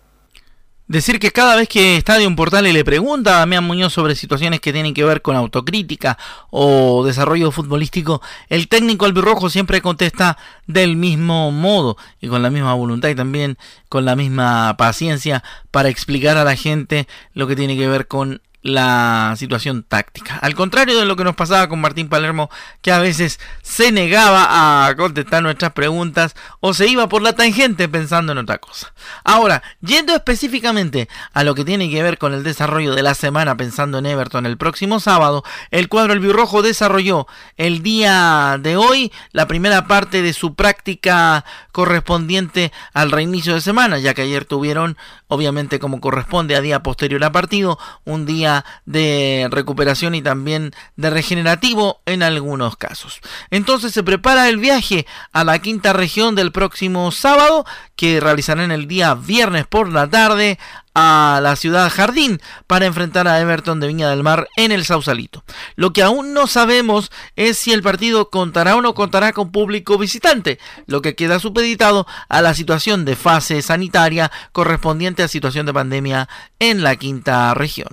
Decir que cada vez que Estadio Portales le pregunta a Damián Muñoz sobre situaciones que tienen que ver con autocrítica o desarrollo futbolístico, el técnico albirrojo siempre contesta del mismo modo y con la misma voluntad y también con la misma paciencia para explicar a la gente lo que tiene que ver con la situación táctica. Al contrario de lo que nos pasaba con Martín Palermo, que a veces se negaba a contestar nuestras preguntas o se iba por la tangente pensando en otra cosa. Ahora, yendo específicamente a lo que tiene que ver con el desarrollo de la semana pensando en Everton el próximo sábado, el cuadro albirrojo desarrolló el día de hoy la primera parte de su práctica correspondiente al reinicio de semana, ya que ayer tuvieron, obviamente como corresponde a día posterior a partido, un día de recuperación y también de regenerativo en algunos casos. Entonces se prepara el viaje a la quinta región del próximo sábado, que realizarán el día viernes por la tarde a la ciudad Jardín para enfrentar a Everton de Viña del Mar en el Sausalito. Lo que aún no sabemos es si el partido contará o no contará con público visitante, lo que queda supeditado a la situación de fase sanitaria correspondiente a situación de pandemia en la quinta región.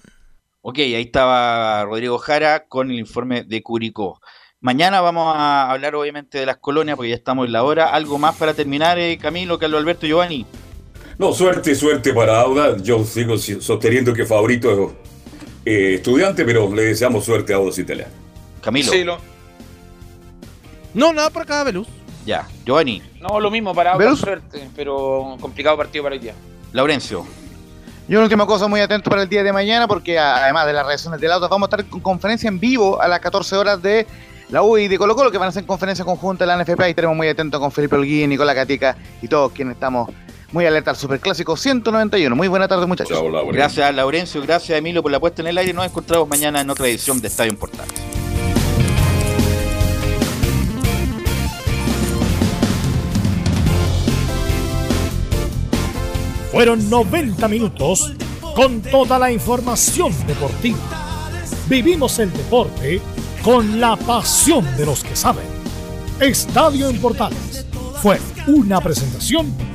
Ok, ahí estaba Rodrigo Jara con el informe de Curicó. Mañana vamos a hablar obviamente de las colonias porque ya estamos en la hora. ¿Algo más para terminar, eh, Camilo, Carlos Alberto, Giovanni? No, suerte, suerte para Auda. Yo sigo sosteniendo que favorito es eh, estudiante, pero le deseamos suerte a Auda Italiano. Camilo. Sí, lo- No, nada por acá, Veluz. Ya, Giovanni, No, lo mismo para ¿Velus? suerte, pero complicado partido para hoy día. Laurencio. Yo una última cosa muy atento para el día de mañana porque a- además de las reacciones del auto vamos a estar con conferencia en vivo a las 14 horas de la U y de Colo Colo que van a hacer conferencia conjunta de la NFP y estaremos muy atentos con Felipe Olguín, Nicolás Catica y todos quienes estamos muy alerta al Superclásico 191. Muy buena tarde muchachos. Gracias, Laurencio. Gracias, Emilio, por la puesta en el aire. Nos encontramos mañana en otra edición de Estadio en Portales. Fueron 90 minutos con toda la información deportiva. Vivimos el deporte con la pasión de los que saben. Estadio en Portales fue una presentación